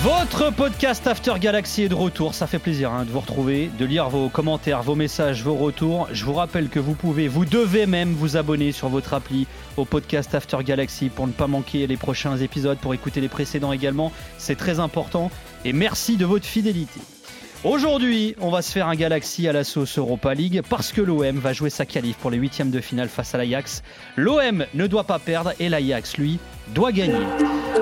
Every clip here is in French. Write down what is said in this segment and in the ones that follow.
Votre podcast After Galaxy est de retour. Ça fait plaisir hein, de vous retrouver, de lire vos commentaires, vos messages, vos retours. Je vous rappelle que vous pouvez, vous devez même vous abonner sur votre appli au podcast After Galaxy pour ne pas manquer les prochains épisodes, pour écouter les précédents également. C'est très important. Et merci de votre fidélité. Aujourd'hui, on va se faire un Galaxy à la sauce Europa League parce que l'OM va jouer sa qualif pour les huitièmes de finale face à l'Ajax. L'OM ne doit pas perdre et l'Ajax, lui, doit gagner.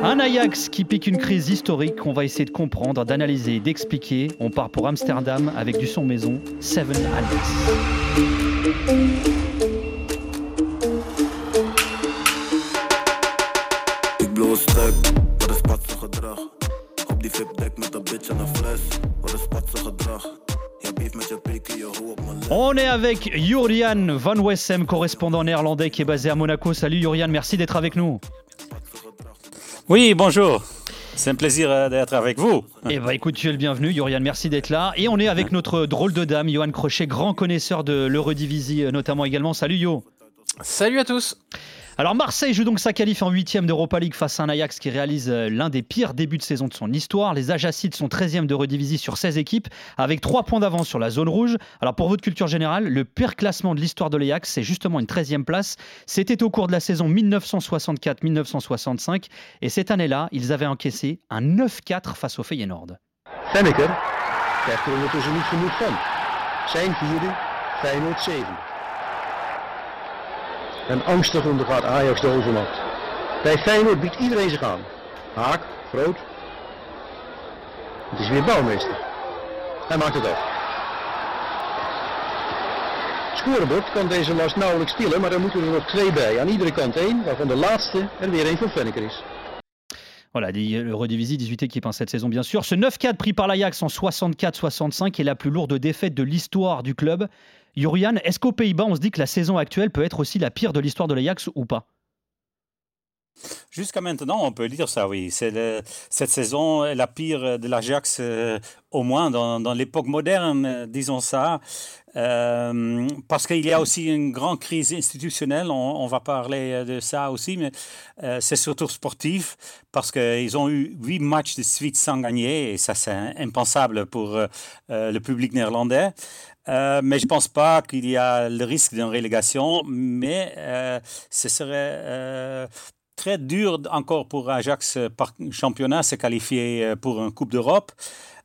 Un Ajax qui pique une crise historique qu'on va essayer de comprendre, d'analyser d'expliquer. On part pour Amsterdam avec du son maison, Seven Alex. On est avec Jurian Van Wessem, correspondant néerlandais qui est basé à Monaco. Salut Jurian, merci d'être avec nous. Oui, bonjour. C'est un plaisir euh, d'être avec vous. Eh bien, écoute, tu es le bienvenu, Jurian, merci d'être là. Et on est avec notre drôle de dame, Johan Crochet, grand connaisseur de l'Eurodivisie euh, notamment également. Salut Yo. Salut à tous. Alors Marseille joue donc sa qualif en huitième d'Europa League face à un Ajax qui réalise euh, l'un des pires débuts de saison de son histoire. Les Ajacides sont 13e de redivisie sur 16 équipes avec 3 points d'avance sur la zone rouge. Alors pour votre culture générale, le pire classement de l'histoire de l'Ajax, c'est justement une 13e place. C'était au cours de la saison 1964-1965 et cette année-là, ils avaient encaissé un 9-4 face au Feyenoord. En angstig ondergaat Ajax de overmacht. Bij Feyenoord biedt iedereen zich aan. Haak, groot. Het is weer bouwmeester. Hij maakt het af. Scorebord kan deze last nauwelijks tillen, maar er moeten er nog twee bij. Aan iedere kant één, waarvan de laatste er weer een van Fenneker is. Voilà, le Redivisie, 18 équipes en cette saison, bien sûr. Ce 9-4 pris par l'Ajax en 64-65 est la plus lourde défaite de l'histoire du club. Yurian, est-ce qu'aux Pays-Bas, on se dit que la saison actuelle peut être aussi la pire de l'histoire de l'Ajax ou pas? Jusqu'à maintenant, on peut dire ça, oui. Cette saison est la pire de l'Ajax, euh, au moins dans, l'époque moderne, euh, disons ça. Euh, parce qu'il y a aussi une grande crise institutionnelle, on, va parler de ça aussi, mais c'est surtout sportif, parce qu'ils ont eu huit matchs de suite sans gagner, et ça c'est impensable pour le public néerlandais. Euh, mais je ne pense pas qu'il y a le risque d'une relégation, mais euh, ce serait euh, très dur encore pour Ajax par championnat se qualifier pour une Coupe d'Europe.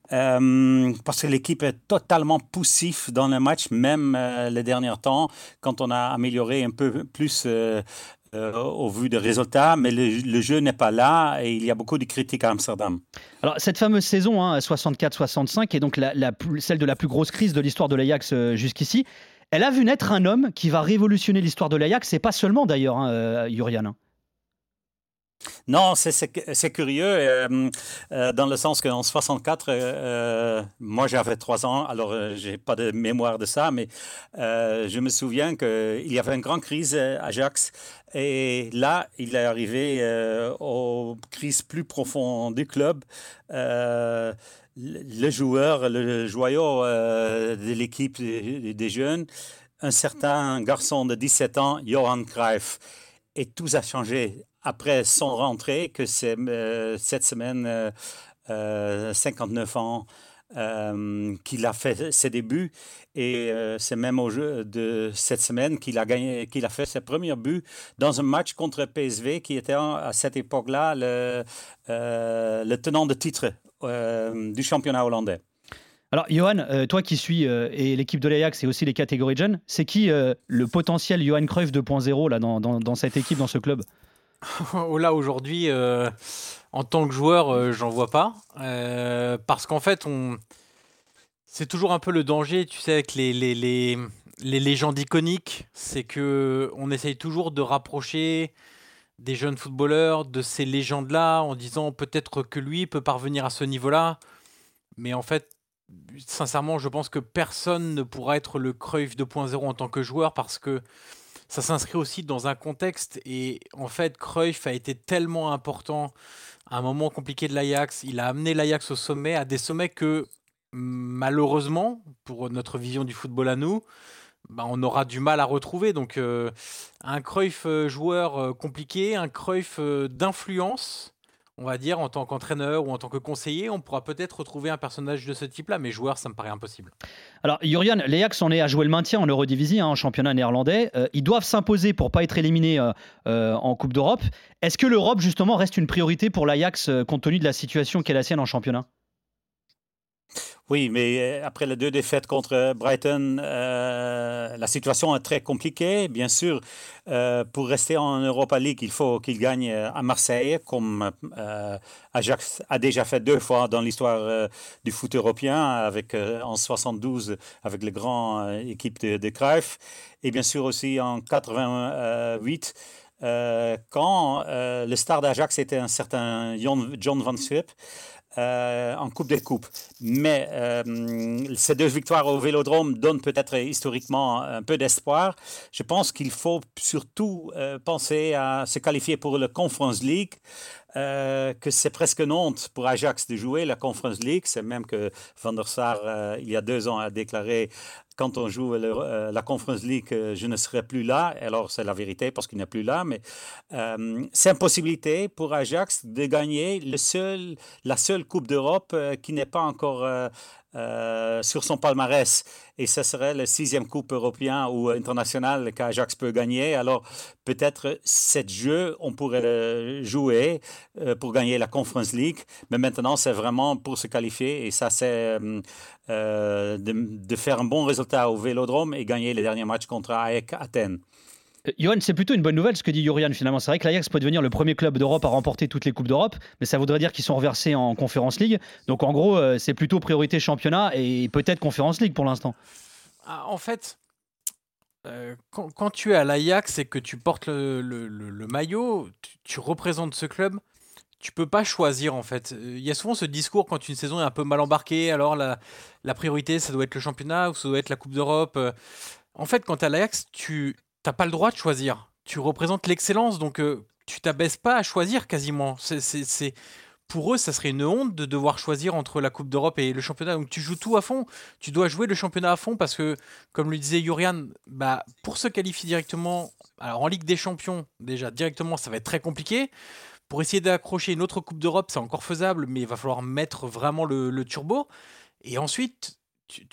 parce que l'équipe est totalement poussif dans le match, même les derniers temps, quand on a amélioré un peu plus euh, au vu des résultats, mais le, jeu n'est pas là et il y a beaucoup de critiques à Amsterdam. Alors cette fameuse saison 64-65 hein, est donc celle de la plus grosse crise de l'histoire de l'Ajax euh, jusqu'ici. Elle a vu naître un homme qui va révolutionner l'histoire de l'Ajax, et pas seulement d'ailleurs, hein, euh, non, c'est curieux, euh, euh, dans le sens qu'en 64, euh, moi j'avais trois ans, alors je n'ai pas de mémoire de ça, mais je me souviens qu'il y avait une grande crise à Ajax, et là, il est arrivé aux crises plus profondes du club. le joueur, le joyau de l'équipe des jeunes, un certain garçon de 17 ans, Johan Cruyff, et tout a changé après son rentrée, que c'est euh, cette semaine, 59 euh, euh, ans, qu'il a fait ses débuts. Et c'est même au jeu de cette semaine qu'il a, gagné, qu'il a fait ses premiers buts dans un match contre PSV, qui était à cette époque-là le, le tenant de titre du championnat hollandais. Alors, Johan, toi qui suis et l'équipe de l'Ajax et aussi les catégories jeunes, c'est qui le potentiel Johan Cruyff 2.0 là, dans, dans, cette équipe, dans ce club? Là, aujourd'hui, euh, en tant que joueur, euh, j'en vois pas. Euh, parce qu'en fait, on... c'est toujours un peu le danger, tu sais, avec les, les, les légendes iconiques, c'est que on essaye toujours de rapprocher des jeunes footballeurs de ces légendes-là en disant peut-être que lui peut parvenir à ce niveau-là. Mais en fait, sincèrement, je pense que personne ne pourra être le Cruyff 2.0 en tant que joueur parce que ça s'inscrit aussi dans un contexte. Et en fait, Cruyff a été tellement important à un moment compliqué de l'Ajax. Il a amené l'Ajax au sommet, à des sommets que malheureusement, pour notre vision du football à nous, bah, on aura du mal à retrouver. Donc, euh, un Cruyff euh, joueur euh, compliqué, un Cruyff d'influence, on va dire, en tant qu'entraîneur ou en tant que conseiller, on pourra peut-être retrouver un personnage de ce type-là, mais joueur, ça me paraît impossible. Alors, Jurian, les Ajax, on est à jouer le maintien en Eurodivisie, hein, en championnat néerlandais. ils doivent s'imposer pour pas être éliminés en Coupe d'Europe. Est-ce que l'Europe, justement, reste une priorité pour l'Ajax compte tenu de la situation qu'est la sienne en championnat? Oui, mais euh, après les deux défaites contre Brighton, euh, la situation est très compliquée. Bien sûr, euh, pour rester en Europa League, il faut qu'il gagne à Marseille, comme Ajax a déjà fait deux fois dans l'histoire du foot européen, avec, en 72 avec les grandes équipes de, de Cruyff, et bien sûr aussi en 88. quand le star d'Ajax était un certain John Van Schip, euh, en Coupe des Coupes. Mais euh, ces deux victoires au Vélodrome donnent peut-être historiquement un peu d'espoir. Je pense qu'il faut surtout euh, penser à se qualifier pour le Conference League. Que c'est presque une honte pour Ajax de jouer la Conference League. C'est même que Van der Sar, il y a deux ans, a déclaré quand on joue euh, la Conference League, euh, je ne serai plus là. Alors, c'est la vérité parce qu'il n'est plus là. Mais euh, c'est une pour Ajax de gagner la seule Coupe d'Europe qui n'est pas encore euh, sur son palmarès. Et ce serait le sixième Coupe européen ou international qu'Ajax peut gagner. Alors peut-être cette jeu, on pourrait le jouer euh, pour gagner la Conference League. Mais maintenant, c'est vraiment pour se qualifier. Et ça, c'est euh, de, de, faire un bon résultat au Vélodrome et gagner les derniers matchs contre AEK Athènes. Euh, Johan, c'est plutôt une bonne nouvelle ce que dit Yorian finalement. C'est vrai que l'Ajax peut devenir le premier club d'Europe à remporter toutes les Coupes d'Europe, mais ça voudrait dire qu'ils sont reversés en Conference League. Donc en gros, euh, c'est plutôt priorité championnat et peut-être Conference League pour l'instant. Ah, en fait, euh, quand, tu es à l'Ajax et que tu portes le, maillot, tu, représentes ce club. Tu peux pas choisir en fait. Il y a souvent ce discours quand une saison est un peu mal embarquée, alors la, la priorité ça doit être le championnat ou ça doit être la Coupe d'Europe. En fait, quand tu es à l'Ajax, tu, t'as pas le droit de choisir. Tu représentes l'excellence, donc euh, tu t'abaisses pas à choisir quasiment. C'est, pour eux, ça serait une honte de devoir choisir entre la Coupe d'Europe et le championnat. Donc tu joues tout à fond. Tu dois jouer le championnat à fond parce que, comme le disait Yurian, bah, pour se qualifier directement, alors en Ligue des Champions, déjà directement, ça va être très compliqué. Pour essayer d'accrocher une autre Coupe d'Europe, c'est encore faisable, mais il va falloir mettre vraiment le, turbo. Et ensuite, tu,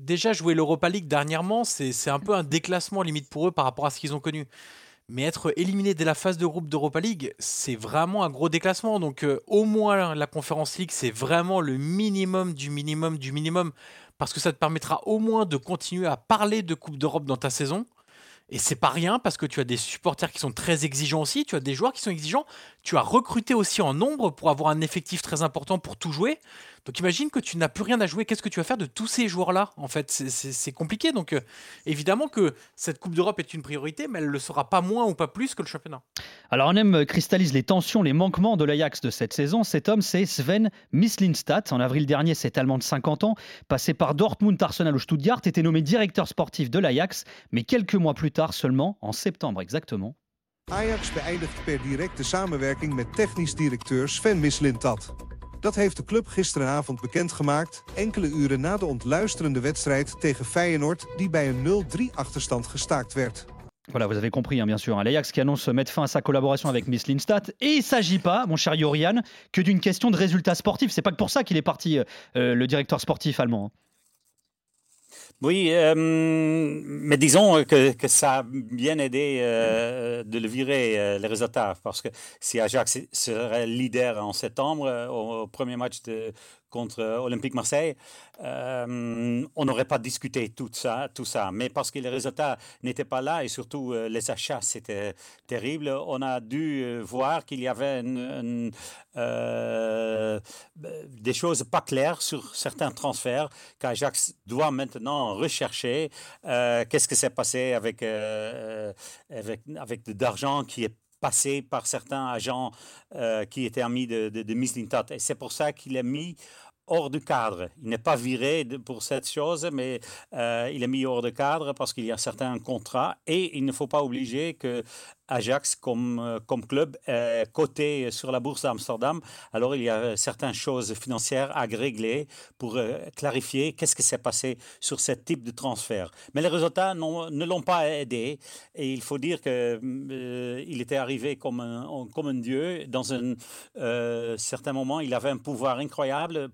déjà jouer l'Europa League dernièrement, c'est un peu un déclassement limite pour eux par rapport à ce qu'ils ont connu. Mais être éliminé dès la phase de groupe d'Europa League, c'est vraiment un gros déclassement. Donc euh, au moins la Conférence League, c'est vraiment le minimum du minimum du minimum. Parce que ça te permettra au moins de continuer à parler de Coupe d'Europe dans ta saison. Et c'est pas rien parce que tu as des supporters qui sont très exigeants aussi, tu as des joueurs qui sont exigeants, tu as recruté aussi en nombre pour avoir un effectif très important pour tout jouer. Donc imagine que tu n'as plus rien à jouer. Qu'est-ce que tu vas faire de tous ces joueurs-là En fait, c'est compliqué. Donc euh, évidemment que cette Coupe d'Europe est une priorité, mais elle ne le sera pas moins ou pas plus que le championnat. Alors on aime cristallise les tensions, les manquements de l'Ajax de cette saison. Cet homme, c'est Sven Mislintat. En avril dernier, cet Allemand de 50 ans, passé par Dortmund, Arsenal ou Stuttgart, était nommé directeur sportif de l'Ajax. Mais quelques mois plus tard seulement, en septembre exactement, Ajax beëindigt per directe samenwerking met technisch directeur Sven Mislintat. Dat heeft de club gisteravond bekendgemaakt, enkele uren na de ontluisterende wedstrijd tegen Feyenoord die bij een 0-3 achterstand gestaakt werd. Voilà, vous avez compris, hein, bien sûr. Hein, L'Ajax qui annonce mettre fin à sa collaboration avec Miss Lindstad. Et il ne s'agit pas, mon cher Yorian, que d'une question de résultats sportifs. C'est pas que pour ça qu'il est parti, euh, le directeur sportif allemand. Hein. Oui, euh, mais disons que, ça a bien aidé euh, de le virer, euh, les résultats, parce que si Ajax serait leader en septembre, au, premier match de contre Olympique Marseille, euh, on n'aurait pas discuté tout ça, tout ça. Mais parce que les résultats n'étaient pas là et surtout euh, les achats, c'était terrible, on a dû euh, voir qu'il y avait des choses pas claires sur certains transferts qu'Ajax doit maintenant rechercher. Qu'est-ce qui s'est passé avec, avec, avec de l'argent qui est passé par certains agents qui étaient amis de, de, de Et c'est pour ça qu'il a mis hors du cadre. Il n'est pas viré pour cette chose, mais euh, il est mis hors de cadre parce qu'il y a certains contrats et il ne faut pas obliger que Ajax comme, euh, club est coté sur la bourse d'Amsterdam. Alors il y a certaines choses financières à régler pour euh, clarifier qu'est-ce qui s'est passé sur ce type de transfert. Mais les résultats ne l'ont pas aidé et il faut dire qu'il euh, il était arrivé comme un dieu. Dans un certain moment, il avait un pouvoir incroyable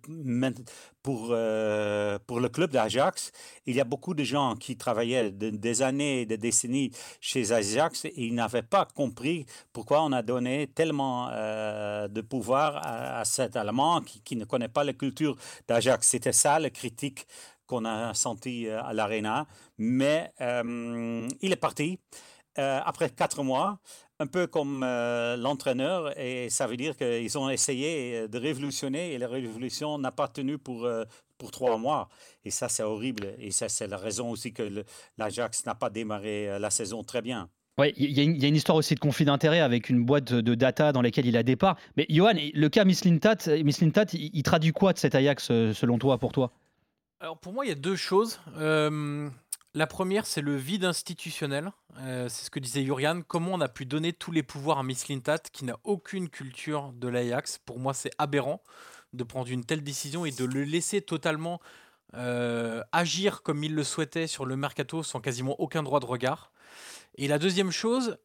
pour, euh, pour le club d'Ajax. Il y a beaucoup de gens qui travaillaient des années, des décennies chez Ajax et ils n'avaient pas compris pourquoi on a donné tellement euh, de pouvoir à, cet Allemand qui, ne connaît pas la culture d'Ajax. C'était ça la critique qu'on a senti euh, à l'Arena. Mais il est parti. Après quatre mois, un peu comme euh, l'entraîneur, et ça veut dire qu'ils ont essayé euh, de révolutionner et la révolution n'a pas tenu pour, euh, pour trois mois. Et ça, c'est horrible. Et ça, c'est la raison aussi que l'Ajax n'a pas démarré la saison très bien. Oui, il y, a une histoire aussi de conflit d'intérêt avec une boîte de data dans laquelle il a départ. Mais Johan, le cas Mislintat, Mislintat il, il traduit quoi de cet Ajax selon toi, pour toi? Alors pour moi, il y a deux choses. La première, c'est le vide institutionnel. Euh, c'est ce que disait Jurian. Comment on a pu donner tous les pouvoirs à Miss Lintat, qui n'a aucune culture de l'Ajax? Pour moi, c'est aberrant de prendre une telle décision et de le laisser totalement euh, agir comme il le souhaitait sur le mercato sans quasiment aucun droit de regard. Et la deuxième chose,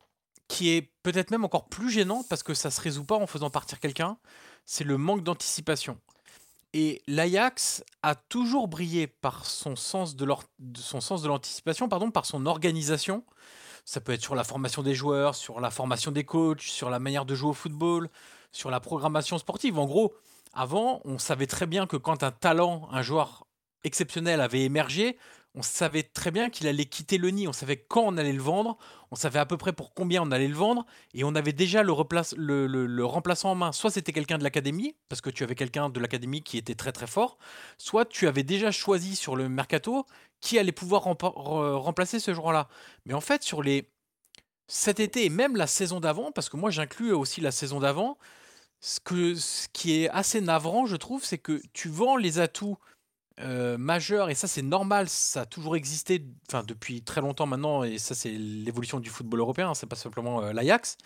qui est peut-être même encore plus gênant parce que ça se résout pas en faisant partir quelqu'un, c'est le manque d'anticipation. Et l'Ajax a toujours brillé par son sens de l'anticipation, pardon, par son organisation. Ça peut être sur la formation des joueurs, sur la formation des coachs, sur la manière de jouer au football, sur la programmation sportive. En gros, avant, on savait très bien que quand un talent, un joueur exceptionnel avait émergé, on savait très bien qu'il allait quitter le nid, on savait quand on allait le vendre, on savait à peu près pour combien on allait le vendre, et on avait déjà le, remplaçant en main. Soit c'était quelqu'un de l'académie, parce que tu avais quelqu'un de l'académie qui était très très fort, soit tu avais déjà choisi sur le mercato qui allait pouvoir remplacer ce joueur-là. Mais en fait, sur les cet été et même la saison d'avant, parce que moi j'inclus aussi la saison d'avant, ce qui est assez navrant, je trouve, c'est que tu vends les atouts euh, majeur, et ça c'est normal, ça a toujours existé depuis très longtemps maintenant, et ça c'est l'évolution du football européen, hein, c'est pas simplement euh, l'Ajax.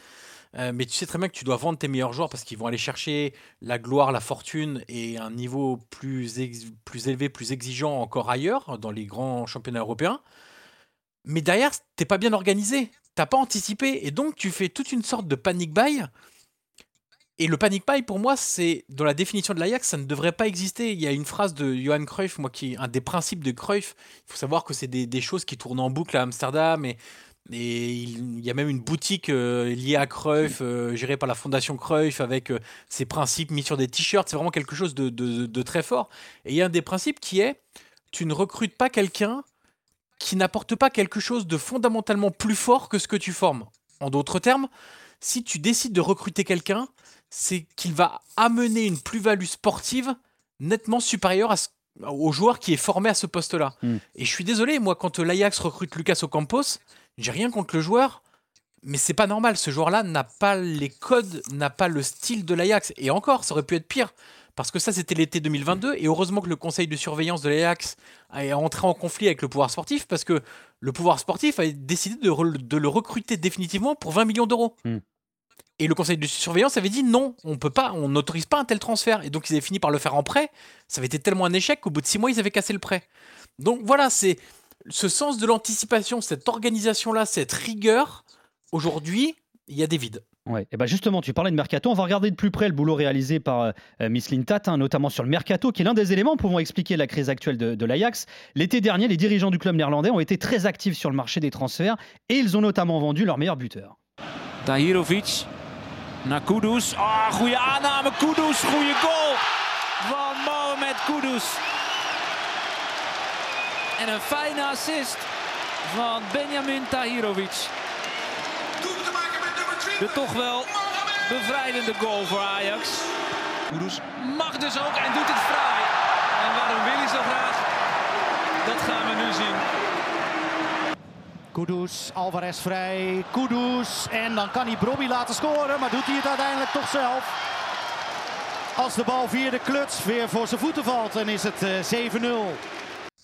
Euh, mais tu sais très bien que tu dois vendre tes meilleurs joueurs parce qu'ils vont aller chercher la gloire, la fortune et un niveau plus, plus élevé, plus exigeant encore ailleurs, dans les grands championnats européens. Mais derrière, t'es pas bien organisé, t'as pas anticipé, et donc tu fais toute une sorte de panic buy et le panic buy, pour moi, c'est dans la définition de l'Ajax, ça ne devrait pas exister. Il y a une phrase de Johan Cruyff, moi, qui un des principes de Cruyff. Il faut savoir que c'est des, choses qui tournent en boucle à Amsterdam et, il, y a même une boutique euh, liée à Cruyff, euh, gérée par la fondation Cruyff, avec euh, ses principes mis sur des t-shirts. C'est vraiment quelque chose de, de, très fort. Et il y a un des principes qui est tu ne recrutes pas quelqu'un qui n'apporte pas quelque chose de fondamentalement plus fort que ce que tu formes. En d'autres termes, si tu décides de recruter quelqu'un, c'est qu'il va amener une plus-value sportive nettement supérieure au joueur qui est formé à ce poste-là. Hmm. Et je suis désolé, moi, quand l'Ajax recrute Lucas Ocampos, j'ai rien contre le joueur, mais c'est pas normal. Ce joueur-là n'a pas les codes, n'a pas le style de l'Ajax. Et encore, ça aurait pu être pire. Parce que ça, c'était l'été 2022. Et heureusement que le conseil de surveillance de l'Ajax est entré en conflit avec le pouvoir sportif. Parce que le pouvoir sportif a décidé de, le recruter définitivement pour 20 millions d'euros. Hmm. Et le conseil de surveillance avait dit non, on peut pas, on n'autorise pas un tel transfert. Et donc ils avaient fini par le faire en prêt. Ça avait été tellement un échec qu'au bout de six mois, ils avaient cassé le prêt. Donc voilà, c'est ce sens de l'anticipation, cette organisation-là, cette rigueur. Aujourd'hui, il y a des vides. Ouais. Et ben justement, tu parlais de mercato. On va regarder de plus près le boulot réalisé par euh, Miss Lintat, hein, notamment sur le mercato, qui est l'un des éléments pouvant expliquer la crise actuelle de, de l'Ajax. L'été dernier, les dirigeants du club néerlandais ont été très actifs sur le marché des transferts et ils ont notamment vendu leur meilleur buteur. Dahirovic naar Kudus. Ah, goede aanname. Kudus, goede goal. van Mohamed Kudus. En een fijne assist van Benjamin Tahirovic. De toch wel bevrijdende goal voor Ajax. Kudus mag dus ook en doet het fraai. En waarom wil hij zo graag? Dat gaan we nu zien. Kudus, Alvarez vrij, Kudus. En dan kan hij Brobby laten scoren, maar doet hij het uiteindelijk toch zelf. Als de bal via de kluts weer voor zijn voeten valt, dan is het uh, 7-0.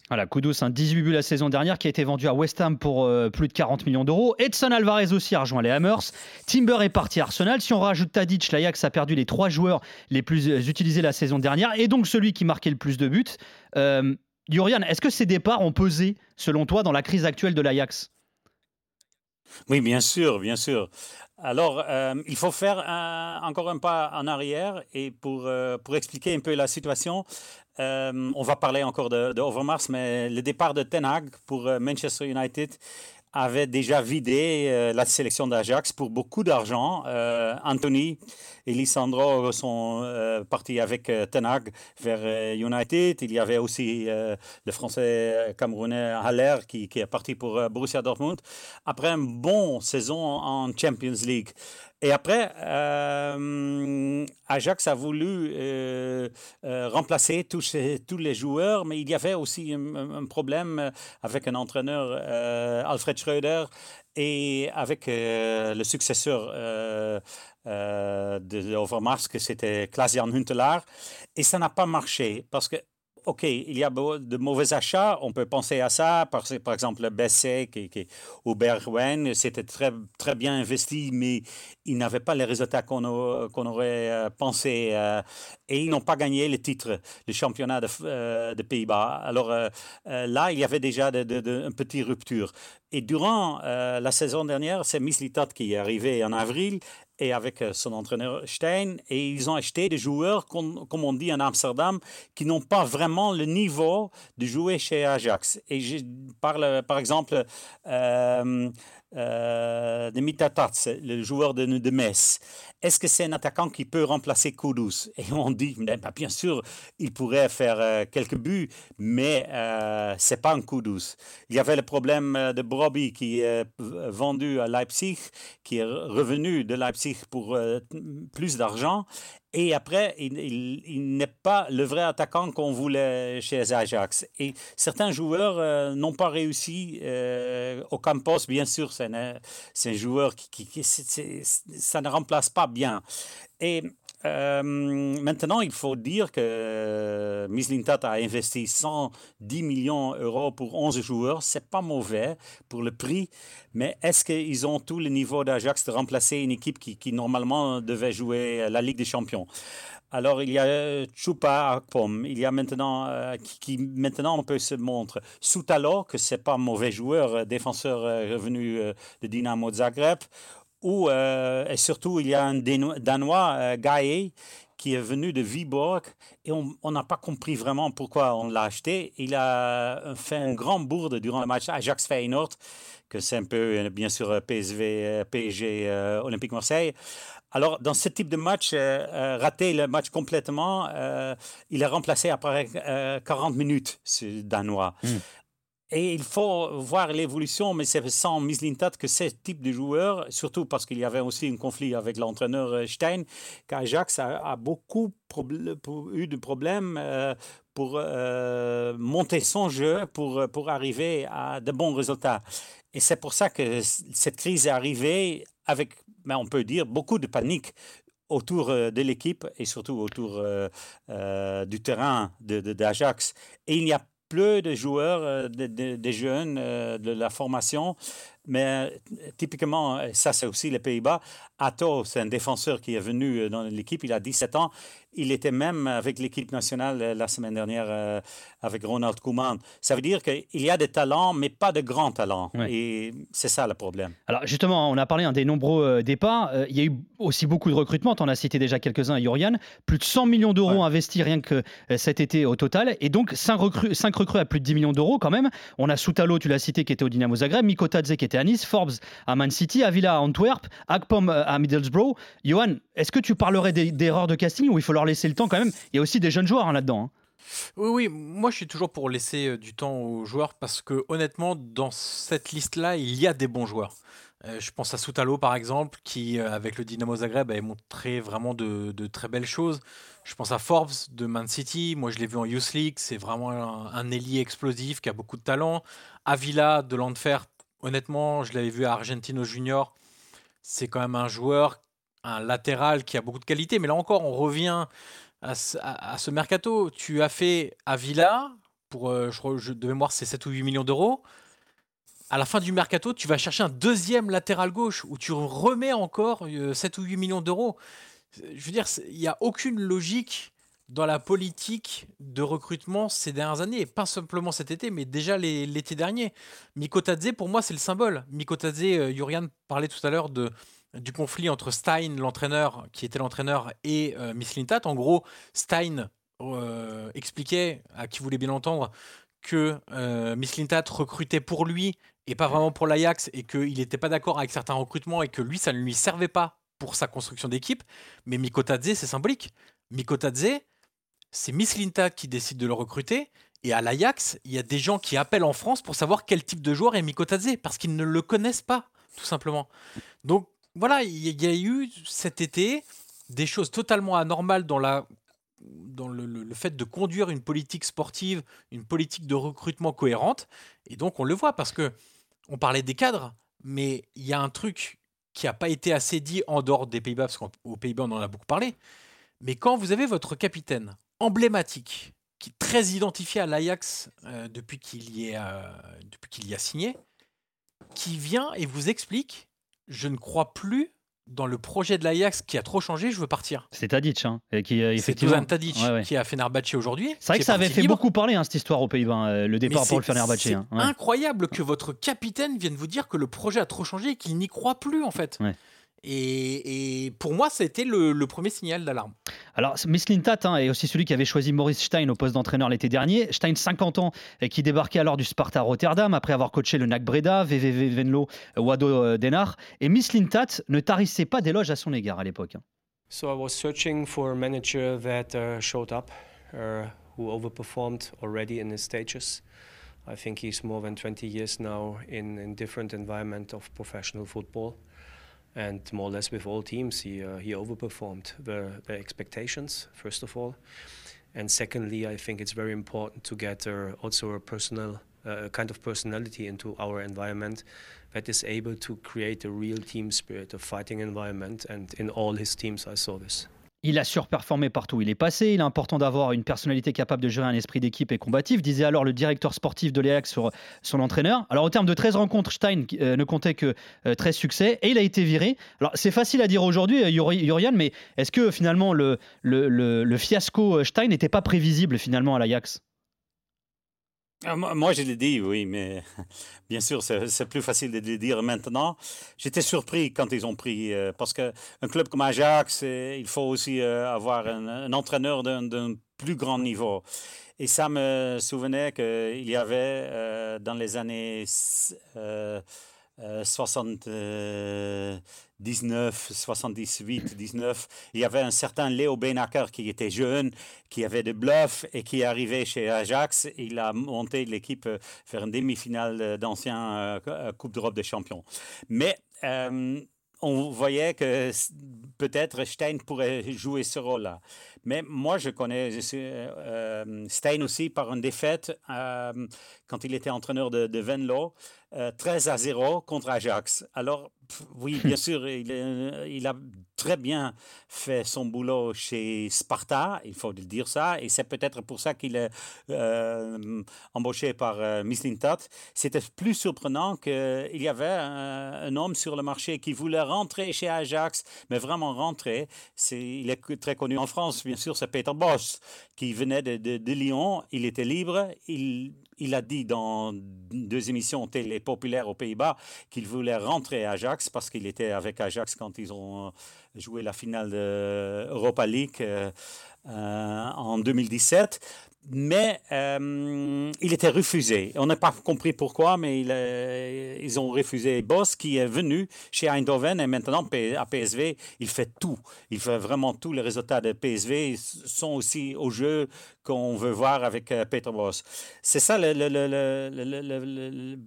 Voilà, Kudus, un 18 buts la saison dernière qui a été vendu à West Ham pour euh, plus de 40 millions d'euros. Edson Alvarez aussi a rejoint les Hammers. Timber est parti à Arsenal. Si on rajoute Tadic, l'Ajax a perdu les trois joueurs les plus euh, utilisés la saison dernière et donc celui qui marquait le plus de buts. Euh, Jurian, est-ce que ces départs ont pesé, selon toi, dans la crise actuelle de l'Ajax? Oui, bien sûr, bien sûr. Alors, euh, il faut faire encore un pas en arrière et pour, euh, pour expliquer un peu la situation, euh, on va parler encore de, de, Overmars, mais le départ de Ten Hag pour Manchester United avait déjà vidé euh, la sélection d'Ajax pour beaucoup d'argent. Euh, Anthony et Lisandro sont euh, partis avec Ten Hag vers United. Il y avait aussi le français camerounais Haller qui, qui, est parti pour Borussia Dortmund. Après une bonne saison en Champions League. Et après, euh, Ajax a voulu euh, euh, remplacer tous, les joueurs, mais il y avait aussi un, un problème avec un entraîneur, Alfred Schröder, et avec le successeur de Overmars, que c'était Klaas-Jan Huntelaar. Et ça n'a pas marché parce que OK, il y a de mauvais achats, on peut penser à ça, par, par exemple Besset qui, qui, ou Bergwijn, c'était très, très bien investi, mais ils n'avaient pas les résultats qu'on qu aurait pensé. Euh, et ils n'ont pas gagné le titre, le championnat de, euh, de Pays-Bas. Alors euh, là, il y avait déjà de, de, une petite rupture. Et durant la saison dernière, c'est Mislitat qui est arrivé en avril et avec son entraîneur Stein, et ils ont acheté des joueurs, comme, comme on dit en Amsterdam, qui n'ont pas vraiment le niveau de jouer chez Ajax. Et je parle, par exemple, euh, euh, de Mitatats, le joueur de, de Metz. Est-ce que c'est un attaquant qui peut remplacer Kudus? Et on dit, ben, bien sûr, il pourrait faire euh, quelques buts, mais euh, c'est pas un Kudus. Il y avait le problème de Broby qui est vendu à Leipzig, qui est revenu de Leipzig pour euh, plus d'argent. Et après, il, n'est pas le vrai attaquant qu'on voulait chez Ajax. Et certains joueurs euh, n'ont pas réussi. Euh, au Campos, bien sûr, c'est un, un, joueur qui, ça ne remplace pas bien. Euh, maintenant, il faut dire que Mislintat a investi 110 millions d'euros pour 11 joueurs. C'est pas mauvais pour le prix, mais est-ce qu'ils ont tout le niveau d'Ajax de remplacer une équipe qui, normalement devait jouer la Ligue des Champions? Alors, il y a Chupa Akpom, il y a maintenant, euh, qui, qui, maintenant on peut se montrer. Soutalo, que c'est pas un mauvais joueur, défenseur revenu de Dynamo Zagreb ou euh, et surtout il y a un Danois, euh, qui est venu de Viborg et on n'a pas compris vraiment pourquoi on l'a acheté. Il a fait un grand bourde durant le match Ajax Feyenoord, que c'est un peu bien sûr PSV, PSG, euh, Olympique Marseille. Alors, dans ce type de match, euh, raté le match complètement, euh, il est remplacé après 40 minutes, ce Danois. Mm. Et il faut voir l'évolution, mais c'est sans Mislintat que ce type de joueur, surtout parce qu'il y avait aussi un conflit avec l'entraîneur Stein, qu'Ajax a, beaucoup eu de problèmes euh, pour euh, monter son jeu, pour, pour arriver à de bons résultats. Et c'est pour ça que cette crise est arrivée avec, mais on peut dire, beaucoup de panique autour de l'équipe et surtout autour euh, euh, du terrain d'Ajax. De, de, et il n'y a plus de joueurs, des de, de jeunes de la formation, mais typiquement, ça c'est aussi les Pays-Bas. Atto, c'est un défenseur qui est venu dans l'équipe, il a 17 ans. Il était même avec l'équipe nationale la semaine dernière euh, avec Ronald Koeman. Ça veut dire qu'il y a des talents, mais pas de grands talents. Ouais. Et c'est ça le problème. Alors justement, on a parlé hein, des nombreux euh, départs. Euh, il y a eu aussi beaucoup de recrutements. Tu en as cité déjà quelques-uns, Yorian. Plus de 100 millions d'euros ouais. investis rien que euh, cet été au total. Et donc 5 recrues, 5 recrues à plus de 10 millions d'euros quand même. On a Soutalo, tu l'as cité, qui était au Dynamo Zagreb. Mikotadze qui était à Nice, Forbes à Man City, Avila à Antwerp, Akpom à Middlesbrough. Johan, est-ce que tu parlerais d'erreurs de casting ou il faut leur laisser le temps quand même? Il y a aussi des jeunes joueurs hein, là-dedans. Hein. Oui, oui, moi je suis toujours pour laisser euh, du temps aux joueurs parce que honnêtement, dans cette liste-là, il y a des bons joueurs. Euh, je pense à Soutalo par exemple, qui euh, avec le Dynamo Zagreb a montré vraiment de, très belles choses. Je pense à Forbes de Man City, moi je l'ai vu en Youth League, c'est vraiment un, ailier explosif qui a beaucoup de talent. Avila de Landfer, honnêtement, je l'avais vu à Argentino Junior, c'est quand même un joueur, un latéral qui a beaucoup de qualité, mais là encore on revient à, ce mercato. Tu as fait Avila pour, euh, je, je, de mémoire, c'est 7 ou 8 millions d'euros. À la fin du mercato, tu vas chercher un deuxième latéral gauche où tu remets encore 7 euh, ou 8 millions d'euros. Je veux dire, il n'y a aucune logique dans la politique de recrutement ces dernières années, et pas simplement cet été, mais déjà l'été dernier. Mikotadze, pour moi, c'est le symbole. Mikotadze, euh, Yurian parlait tout à l'heure du conflit entre Stein, l'entraîneur, qui était l'entraîneur, et euh, Miss Lintat. En gros, Stein euh, expliquait, à qui voulait bien l'entendre, que euh, Miss Lintat recrutait pour lui et pas vraiment pour l'Ajax, et qu'il n'était pas d'accord avec certains recrutements, et que lui, ça ne lui servait pas pour sa construction d'équipe. Mais Mikotadze, c'est symbolique. Mikotadze, c'est Miss Lintat qui décide de le recruter. Et à l'Ajax, il y a des gens qui appellent en France pour savoir quel type de joueur est Mikotadze, parce qu'ils ne le connaissent pas, tout simplement. Donc, voilà, il y, a eu cet été des choses totalement anormales dans le, fait de conduire une politique sportive, une politique de recrutement cohérente. Et donc on le voit parce que on parlait des cadres, mais il y a un truc qui n'a pas été assez dit en dehors des Pays-Bas, parce qu'aux Pays-Bas on en a beaucoup parlé. Mais quand vous avez votre capitaine emblématique, qui est très identifié à l'Ajax euh, depuis qu'il y, euh, depuis qu'il y a signé, qui vient et vous explique je ne crois plus dans le projet de l'Ajax qui a trop changé, je veux partir. C'est Tadic, hein, qui euh, effectivement. Tadic qui a Fenerbahçe aujourd'hui. C'est vrai que ça avait fait beaucoup parler hein, cette histoire aux Pays-Bas, hein, le départ pour le Fenerbahçe. C'est hein, incroyable que votre capitaine vienne vous dire que le projet a trop changé et qu'il n'y croit plus en fait. Et, pour moi, ça a été le, premier signal d'alarme. Alors, Miss Lintat hein, est aussi celui qui avait choisi Maurice Stein au poste d'entraîneur l'été dernier. Stein, 50 ans, et qui débarquait alors du Sparta Rotterdam après avoir coaché le NAC Breda, VVV Venlo, Wado euh, Denar. Et Miss Lintat ne tarissait pas d'éloges à son égard à l'époque. Hein. So I was searching for a manager that uh, showed up, uh, who overperformed already in his stages. I think he's more than 20 years now in, in different environment of professional football. And more or less with all teams, he uh, he overperformed the, the expectations first of all, and secondly, I think it's very important to get uh, also a personal uh, kind of personality into our environment that is able to create a real team spirit, a fighting environment, and in all his teams, I saw this. Il a surperformé partout il est passé. Il est important d'avoir une personnalité capable de gérer un esprit d'équipe et combatif, disait alors le directeur sportif de l'EAC sur son entraîneur. Alors, au terme de 13 rencontres, Stein euh, ne comptait que 13 euh, succès et il a été viré. Alors, c'est facile à dire aujourd'hui, Yurian, mais est-ce que finalement le, le, le fiasco Stein n'était pas prévisible finalement à l'Ajax? Ah, moi, je l'ai dit, oui, mais bien sûr, c'est plus facile de le dire maintenant. J'étais surpris quand ils ont pris, euh, parce qu'un club comme Ajax, il faut aussi euh, avoir un, entraîneur d'un plus grand niveau. Et ça me souvenait qu'il y avait euh, dans les années 60. 19, 78, 19, il y avait un certain Léo Benaker qui était jeune, qui avait de bluff et qui arrivait chez Ajax. Il a monté l'équipe vers une demi-finale d'ancien euh, Coupe d'Europe des champions. Mais euh, on voyait que peut-être Stein pourrait jouer ce rôle-là. Mais moi, je connais euh, Stein aussi par une défaite quand il était entraîneur de Venlo, 13 à 0 contre Ajax. Alors, oui, bien sûr, il, il, a très bien fait son boulot chez Sparta, il faut le dire ça, et c'est peut-être pour ça qu'il est euh, embauché par euh, Mislintat. C'était plus surprenant qu'il y avait un, homme sur le marché qui voulait rentrer chez Ajax, mais vraiment rentrer. il est très connu en France, bien sûr, c'est Peter Bosch, qui venait de, de Lyon, il était libre, il il a dit dans deux émissions télé populaires aux Pays-Bas qu'il voulait rentrer à Ajax parce qu'il était avec Ajax quand ils ont euh, joué la finale de Europa League euh, euh, en 2017. Mais euh, il était refusé. On n'a pas compris pourquoi, mais il, ils ont refusé Boss, qui est venu chez Eindhoven et maintenant à PSV, il fait tout. Il fait vraiment tout. Les résultats de PSV sont aussi au jeu qu'on veut voir avec euh, Peter Boss. C'est ça le, le, le,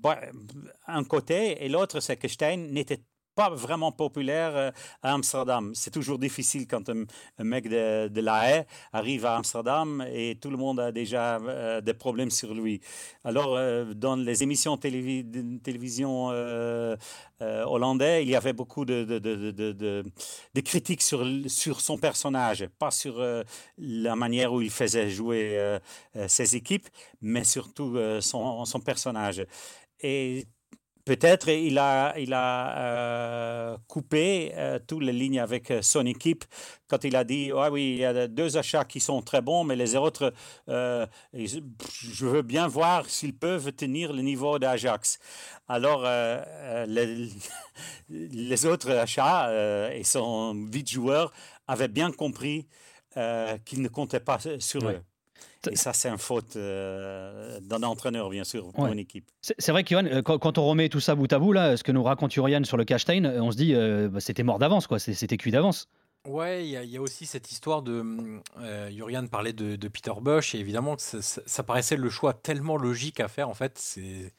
un côté, et l'autre, c'est que Stein n'était pas vraiment populaire euh, à Amsterdam. C'est toujours difficile quand un, mec de, de, La Haye arrive à Amsterdam et tout le monde a déjà euh, des problèmes sur lui. Alors, euh, dans les émissions de télévision hollandais, il y avait beaucoup de, critiques sur, sur son personnage, pas sur la manière où il faisait jouer ses équipes, mais surtout son, son personnage. Et Peut-être il a, il a euh, coupé euh, toutes les lignes avec euh, son équipe quand il a dit ah oui, il y a deux achats qui sont très bons, mais les autres, je veux bien voir s'ils peuvent tenir le niveau d'Ajax. Alors, les, les, autres achats et son vite joueur avaient bien compris qu'il ne comptait pas sur eux. Et ça, c'est une faute euh, d'un entraîneur, bien sûr, pour une équipe. C'est vrai, Kiwan, euh, quand, on remet tout ça bout à bout, là, ce que nous raconte Urian sur le Cashstein, on se dit, euh, bah, c'était mort d'avance, quoi. C'était cuit d'avance. Ouais, il y, a aussi cette histoire de. Urian parlait de, Peter Bush, et évidemment, ça, ça, paraissait le choix tellement logique à faire, en fait. C'est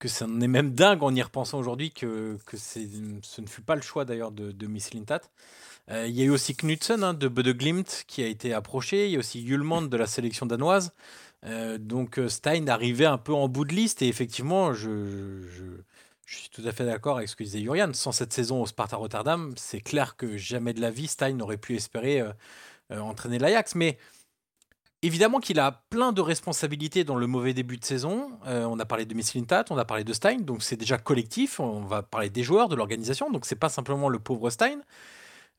que ça en est même dingue en y repensant aujourd'hui que, que ce ne fut pas le choix d'ailleurs de, de Miss Lintat. Euh, il y a eu aussi Knudsen hein, de Bode Glimt qui a été approché. Il y a aussi Julmand de la sélection danoise. Euh, donc euh, Stein arrivait un peu en bout de liste et effectivement, je, suis tout à fait d'accord avec ce que disait Jurian. Sans cette saison au Sparta Rotterdam, c'est clair que jamais de la vie Stein n'aurait pu espérer entraîner l'Ajax. Mais Évidemment qu'il a plein de responsabilités dans le mauvais début de saison. on a parlé de Mislintat, on a parlé de Stein, donc c'est déjà collectif. On va parler des joueurs, de l'organisation, donc c'est pas simplement le pauvre Stein.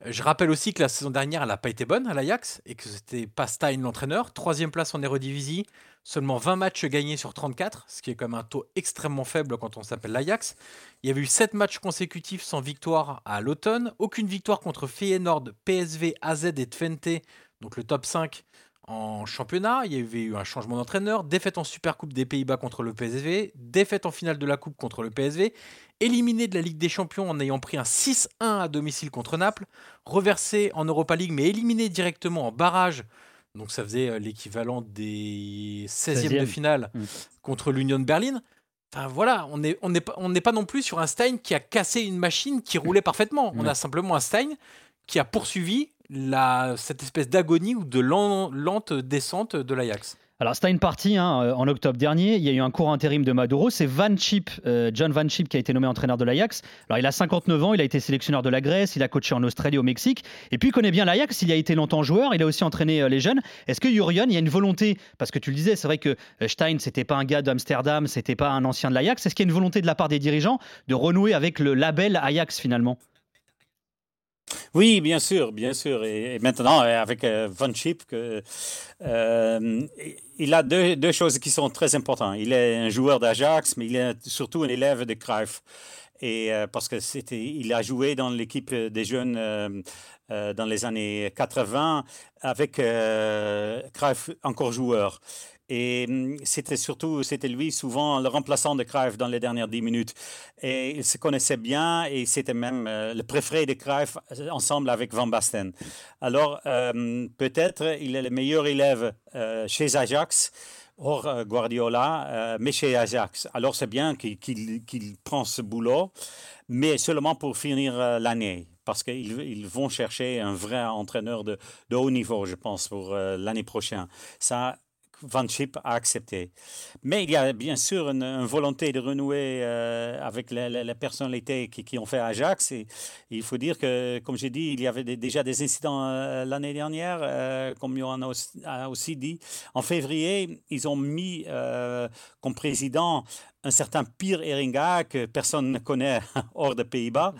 Je rappelle aussi que la saison dernière, elle n'a pas été bonne à l'Ajax et que c'était pas Stein l'entraîneur. Troisième place en Eredivisie, seulement 20 matchs gagnés sur 34, ce qui est même un taux extrêmement faible quand on s'appelle l'Ajax. Il y avait eu 7 matchs consécutifs sans victoire à l'automne, aucune victoire contre Feyenoord, PSV, AZ et Twente, donc le top 5 en championnat. Il y avait eu un changement d'entraîneur, défaite en Supercoupe des Pays-Bas contre le PSV, défaite en finale de la Coupe contre le PSV, éliminé de la Ligue des Champions en ayant pris un 6-1 à domicile contre Naples, reversé en Europa League mais éliminé directement en barrage. Donc ça faisait euh, l'équivalent des 16e, de finale mm. contre l'Union de Berlin. Enfin voilà, on n'est on on pas non plus sur un Stein qui a cassé une machine qui roulait parfaitement. On a simplement un Stein qui a poursuivi cette espèce d'agonie ou de lente descente de l'Ajax. Alors, c'était une hein, euh, en octobre dernier. Il y a eu un court intérim de Maduro. C'est Van euh, John Van Chip, qui a été nommé entraîneur de l'Ajax. Alors, il a 59 ans. Il a été sélectionneur de la Grèce. Il a coaché en Australie, au Mexique. Et puis, il connaît bien l'Ajax. Il a été longtemps joueur. Il a aussi entraîné euh, les jeunes. Est-ce que Jurian, il y a une volonté? Parce que tu le disais, c'est vrai que Stein, c'était pas un gars d'Amsterdam. C'était pas un ancien de l'Ajax. Est-ce qu'il y a une volonté de la part des dirigeants de renouer avec le label Ajax finalement? Oui, bien sûr, bien sûr. Et, maintenant, euh, avec euh, Von Chip, euh, il a deux, deux, choses qui sont très importantes. Il est un joueur d'Ajax, mais il est surtout un élève de Cruyff. Et parce que c'était, il a joué dans l'équipe des jeunes dans les années 80 avec Cruyff encore joueur. Et hum, c'était surtout, c'était lui souvent le remplaçant de Cruyff dans les dernières dix minutes. Et il se connaissait bien et c'était même euh, le préféré de Cruyff euh, ensemble avec Van Basten. Alors, hum, peut-être il est le meilleur élève euh, chez Ajax hors Guardiola, mais chez Ajax. Alors c'est bien qu'il prend ce boulot, mais seulement pour finir l'année, parce qu'ils vont chercher un vrai entraîneur de, de haut niveau, je pense, pour l'année prochaine. Ça, Van Chip a accepté. Mais il y a bien sûr une, volonté de renouer euh, avec les, personnalités qui, ont fait Ajax. Il faut dire que, comme j'ai dit, il y avait déjà des incidents euh, l'année dernière, euh, comme Johan a aussi dit. En février, ils ont mis comme président un certain Pierre Eringa que personne ne connaît hors des Pays-Bas.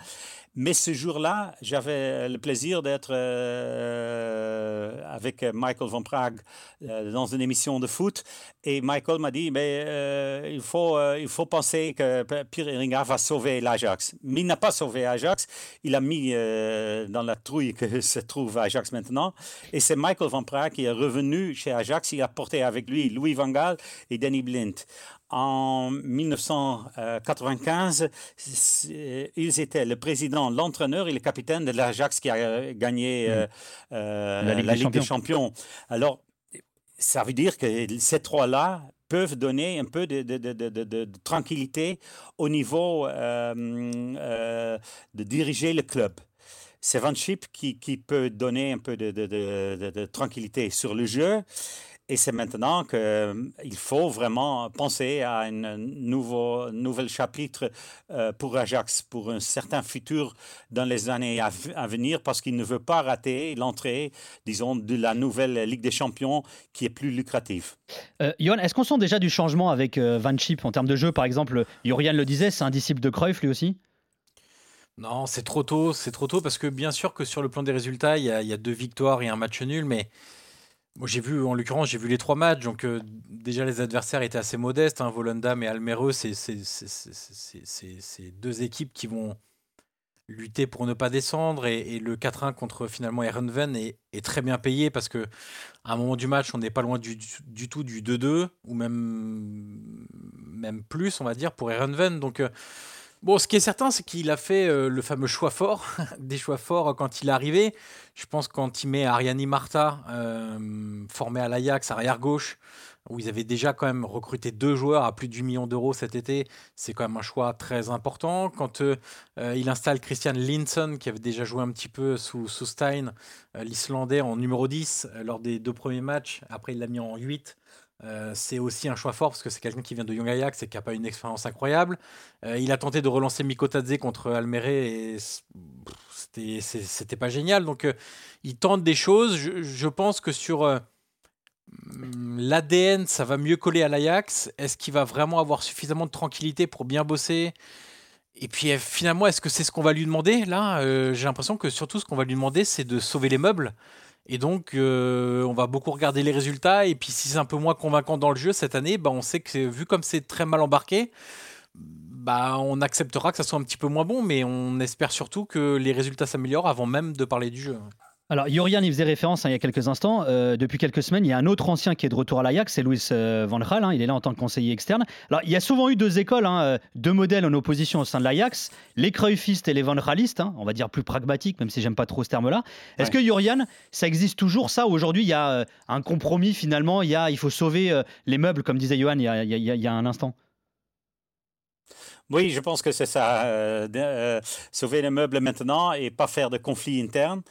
Mais ce jour-là, j'avais le plaisir d'être euh, avec Michael Van Praag euh, dans une émission de foot. Et Michael m'a dit, mais euh, il, faut, il faut penser que Pierre Eringa va sauver l'Ajax. Mais il n'a pas sauvé l'Ajax. Il a mis dans la trouille que se trouve Ajax maintenant. Et c'est Michael Van Praag qui est revenu chez Ajax. Il a porté avec lui Louis Van Gaal et Danny Blind en 1995, ils étaient le président, l'entraîneur et le capitaine de l'Ajax qui a gagné mm. euh, euh, la Ligue, des, Champions. Alors, ça veut dire que ces trois-là peuvent donner un peu de, tranquillité au niveau euh, de diriger le club. C'est Van Schip qui, qui, peut donner un peu de, tranquillité sur le jeu. Et c'est maintenant qu'il euh, faut vraiment penser à un nouveau nouvel chapitre euh, pour Ajax, pour un certain futur dans les années à, venir, parce qu'il ne veut pas rater l'entrée, disons, de la nouvelle Ligue des Champions qui est plus lucrative. Euh, Johan, est-ce qu'on sent déjà du changement avec Van Chip en termes de jeu? Par exemple, Jorian le disait, c'est un disciple de Cruyff lui aussi non, c'est trop tôt, c'est trop tôt parce que bien sûr que sur le plan des résultats, il y, a, il y a deux victoires et un match nul, mais moi, j'ai vu, en l'occurrence, j'ai vu les trois matchs. Donc, euh, déjà, les adversaires étaient assez modestes. Hein, Volendam et Almereux, c'est deux équipes qui vont lutter pour ne pas descendre. Et, le 4-1 contre finalement Ehrenven est, très bien payé parce que à un moment du match, on n'est pas loin du, du, tout du 2-2 ou même, même plus, on va dire, pour Ehrenven. Donc, euh, Bon, ce qui est certain, c'est qu'il a fait euh, le fameux choix fort, des choix forts quand il est arrivé. Je pense quand il met Ariani Marta, euh, formé à l'Ajax, arrière gauche, où ils avaient déjà quand même recruté deux joueurs à plus de 8 millions d'euros cet été, c'est quand même un choix très important. Quand euh, il installe Christian Linson, qui avait déjà joué un petit peu sous, sous Stein, l'Islandais, en numéro 10 lors des deux premiers matchs, après il l'a mis en 8. Euh, c'est aussi un choix fort parce que c'est quelqu'un qui vient de Young Ajax et qui n'a pas une expérience incroyable. Euh, il a tenté de relancer Mikotadze contre Almere et c'était pas génial. Donc euh, il tente des choses. Je, pense que sur l'ADN, ça va mieux coller à l'Ajax. Est-ce qu'il va vraiment avoir suffisamment de tranquillité pour bien bosser? Et puis finalement, est-ce que c'est ce qu'on va lui demander? Là, j'ai l'impression que surtout ce qu'on va lui demander, c'est de sauver les meubles. Et donc, euh, on va beaucoup regarder les résultats. Et puis, si c'est un peu moins convaincant dans le jeu cette année, bah, on sait que vu comme c'est très mal embarqué, bah, on acceptera que ça soit un petit peu moins bon, mais on espère surtout que les résultats s'améliorent avant même de parler du jeu. Alors, Jorian y faisait référence hein, il y a quelques instants. Euh, depuis quelques semaines, il y a un autre ancien qui est de retour à l'Ajax, c'est Louis euh, Van Gaal. Hein, il est là en tant que conseiller externe. Alors, il y a souvent eu deux écoles, hein, euh, deux modèles en opposition au sein de l'Ajax les Cruyffistes et les Van Gaalistes, on va dire plus pragmatiques, même si j'aime pas trop ce terme-là. Est-ce que Jorian, ça existe toujours ça? Aujourd'hui, il y a un compromis finalement, il, y a, il faut sauver les meubles, comme disait Johan il y a, il y a un instant oui, je pense que c'est ça. sauver les meubles maintenant et pas faire de conflits internes.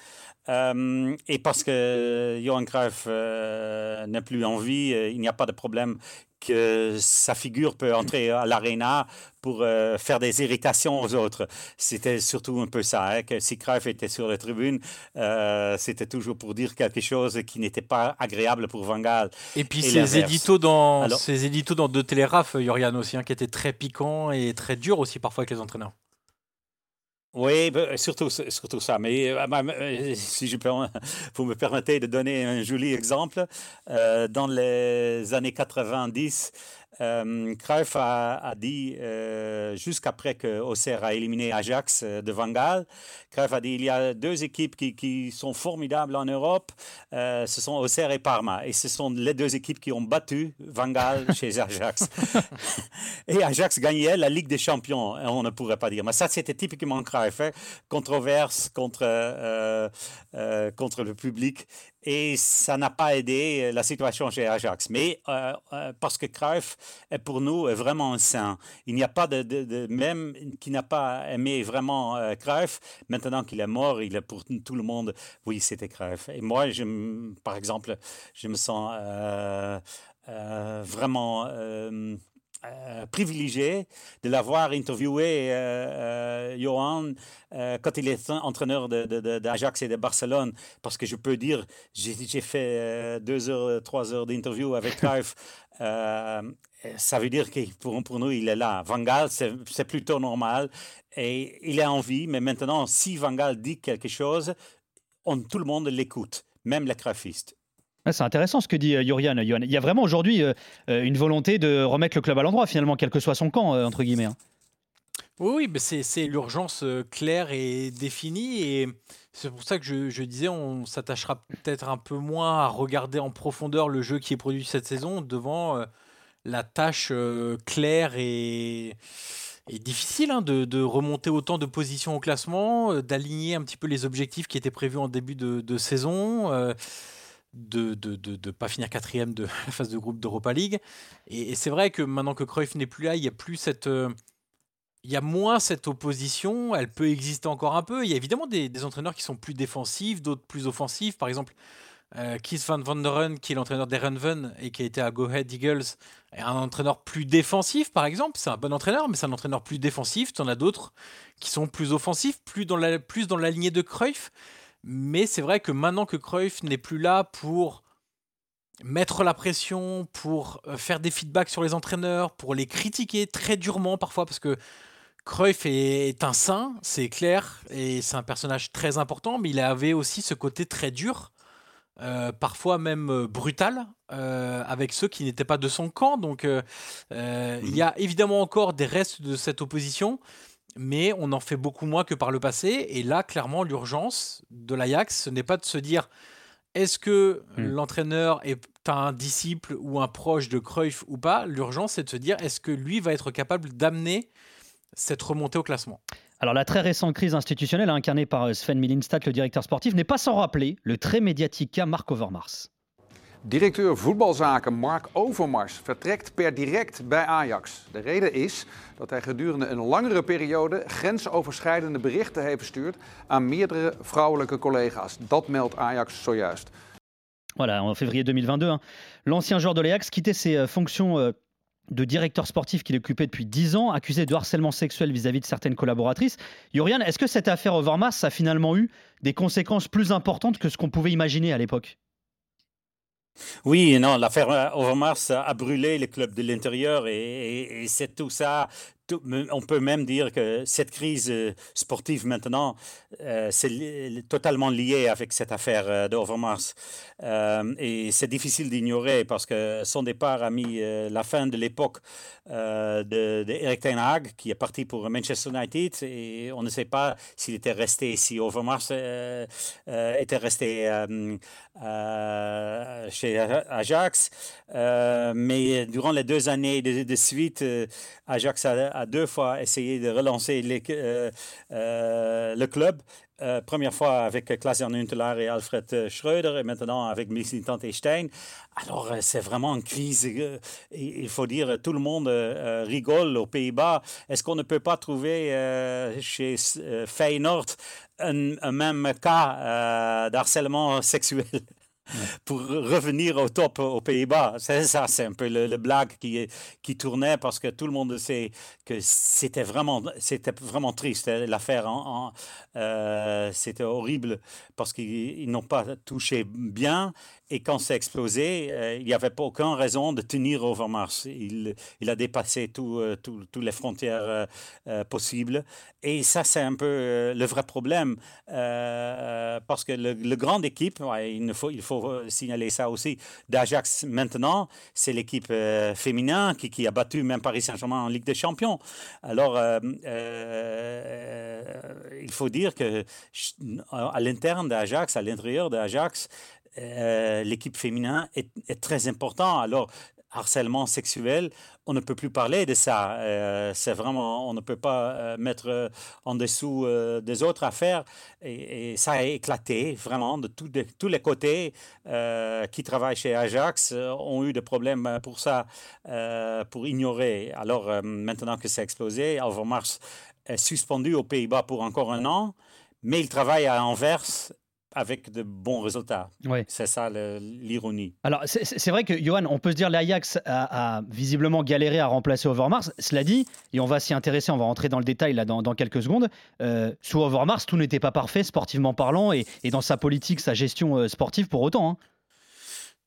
Euh, et parce que Johan Cruyff euh, n'a plus envie, euh, il n'y a pas de problème que sa figure peut entrer à l'aréna pour faire des irritations aux autres. C'était surtout un peu ça, hein, que si Cruyff était sur la tribune, c'était toujours pour dire quelque chose qui n'était pas agréable pour Van Gaal. Et puis ses éditos, dans, ses éditos dans deux téléraphes, Yorian aussi, hein, qui étaient très piquants et très durs aussi parfois avec les entraîneurs. Oui, ben, surtout, surtout ça. Mais euh, si je peux, vous me permettez de donner un joli exemple, euh, dans les années 90, euh, Cruyff a, dit, euh, jusqu'après que Auxerre a éliminé Ajax euh, de Van Gaal, Cruyff a dit il y a deux équipes qui, qui sont formidables en Europe, ce sont Auxerre et Parma. Et ce sont les deux équipes qui ont battu Van Gaal chez Ajax. et Ajax gagnait la Ligue des Champions, on ne pourrait pas dire. Mais ça, c'était typiquement Cruyff, hein. controverse contre, contre le public et ça n'a pas aidé euh, la situation chez Ajax. Mais euh, euh, parce que Cruyff est pour nous vraiment un saint. Il n'y a pas de, même qui n'a pas aimé vraiment Cruyff. Maintenant qu'il est mort, il est pour tout le monde. Oui, c'était Cruyff. Et moi, je, par exemple, je me sens vraiment euh, privilégié de l'avoir interviewé, euh, Johan, quand il est entraîneur d'Ajax et de Barcelone, parce que je peux dire, j'ai fait deux heures, trois heures d'interview avec Cruyff. ça veut dire que pour, pour, nous, il est là. Van Gaal, c'est plutôt normal et il a envie, mais maintenant, si Van Gaal dit quelque chose, on, tout le monde l'écoute, même les C'est intéressant ce que dit Yorian. Euh, Il y a vraiment aujourd'hui euh, euh, une volonté de remettre le club à l'endroit, finalement, quel que soit son camp, entre guillemets. Hein. Oui, c'est l'urgence claire et définie. Et c'est pour ça que je, disais, on s'attachera peut-être un peu moins à regarder en profondeur le jeu qui est produit cette saison devant la tâche claire et, difficile hein, de, remonter autant de positions au classement, d'aligner un petit peu les objectifs qui étaient prévus en début de saison de ne de, de, pas finir quatrième de la phase de groupe d'Europa League. Et, c'est vrai que maintenant que Cruyff n'est plus là, il y a plus cette... Euh, il y a moins cette opposition, elle peut exister encore un peu. Il y a évidemment des, entraîneurs qui sont plus défensifs, d'autres plus offensifs. Par exemple, euh, Keith Van Vanderen, qui est l'entraîneur d'Erenven et qui a été à Go Ahead Eagles, est un entraîneur plus défensif, par exemple. C'est un bon entraîneur, mais c'est un entraîneur plus défensif. Tu en as d'autres qui sont plus offensifs, plus dans la, plus dans la lignée de Cruyff. Mais c'est vrai que maintenant que Cruyff n'est plus là pour mettre la pression, pour euh, faire des feedbacks sur les entraîneurs, pour les critiquer très durement parfois, parce que Cruyff est un saint, c'est clair, et c'est un personnage très important, mais il avait aussi ce côté très dur, euh, parfois même euh, brutal, avec ceux qui n'étaient pas de son camp. Donc il y a évidemment encore des restes de cette opposition, mais on en fait beaucoup moins que par le passé. Et là, clairement, l'urgence de l'Ajax, ce n'est pas de se dire est-ce que hmm. l'entraîneur est un disciple ou un proche de Cruyff ou pas? L'urgence, c'est de se dire est-ce que lui va être capable d'amener cette remontée au classement? Alors la très récente crise institutionnelle incarnée par Sven Milinstadt, le directeur sportif, n'est pas sans rappeler le très médiatique cas Marc Overmars. Directeur voetbalzaken Mark Overmars vertrekt per direct bij Ajax. De reden is dat hij gedurende een langere periode grensoverschrijdende berichten heeft verstuurd aan meerdere vrouwelijke collega's. Dat meldt Ajax zojuist. Voilà, en février 2022, l'ancien joueur de l'Ajax quittait ses euh, fonctions euh, de directeur sportif qu'il occupait depuis 10 ans, accusé de harcèlement sexuel vis-à-vis de certaines collaboratrices. Yorian, est-ce que cette affaire Overmars a finalement eu des conséquences plus importantes que ce qu'on pouvait imaginer à l'époque? Oui, non, l'affaire Overmars a brûlé le club de l'intérieur et, et c'est tout ça on peut même dire que cette crise euh, sportive maintenant, euh, c'est totalement lié avec cette affaire euh, d'Overmars. et c'est difficile d'ignorer parce que son départ a mis la fin de l'époque de, Eric Ten Hag, qui est parti pour Manchester United. Et on ne sait pas s'il était resté, si Overmars était resté chez Ajax. mais durant les deux années de, suite, Ajax a a deux fois essayé de relancer euh, euh, le club. Euh, première fois avec Klaas-Jan Huntelaar et Alfred Schröder et maintenant avec et Stein. Alors, c'est vraiment une crise. il faut dire, tout le monde rigole aux Pays-Bas. Est-ce qu'on ne peut pas trouver chez Feyenoord un même cas d'harcèlement sexuel? pour revenir au top aux Pays-Bas. C'est ça, c'est un peu le, blague qui, qui tournait parce que tout le monde sait que c'était vraiment, c'était vraiment triste hein, l'affaire. En, euh, c'était horrible parce qu'ils n'ont pas touché bien et quand c'est explosé, euh, il n'y avait pas aucune raison de tenir Overmars. Il, il a dépassé euh, toutes les frontières euh, possibles. Et ça, c'est un peu le vrai problème. parce que le, grande équipe, il, faut, signaler ça aussi, d'Ajax maintenant, c'est l'équipe féminin qui, qui, a battu même Paris Saint-Germain en Ligue des Champions. Alors, il faut dire que à l'interne d'Ajax, à l'intérieur d'Ajax, euh, l'équipe féminin est, très important. Alors, harcèlement sexuel, on ne peut plus parler de ça. Euh, c'est vraiment, on ne peut pas euh, mettre en dessous des autres affaires. Et, ça a éclaté vraiment de, tous les côtés. qui travaillent chez Ajax ont eu des problèmes pour ça, pour ignorer. Alors maintenant que c'est explosé, Overmars est suspendu aux Pays-Bas pour encore un an, mais il travaille à Anvers avec de bons résultats. Ouais. C'est ça l'ironie. Alors, c'est- vrai que, Johan, on peut se dire l'Ajax a, a visiblement galéré à remplacer Overmars. Cela dit, et on va s'y intéresser, on va rentrer dans le détail là dans, dans quelques secondes. euh, sous Overmars, tout n'était pas parfait sportivement parlant et, et dans sa politique, sa gestion euh, sportive pour autant. hein.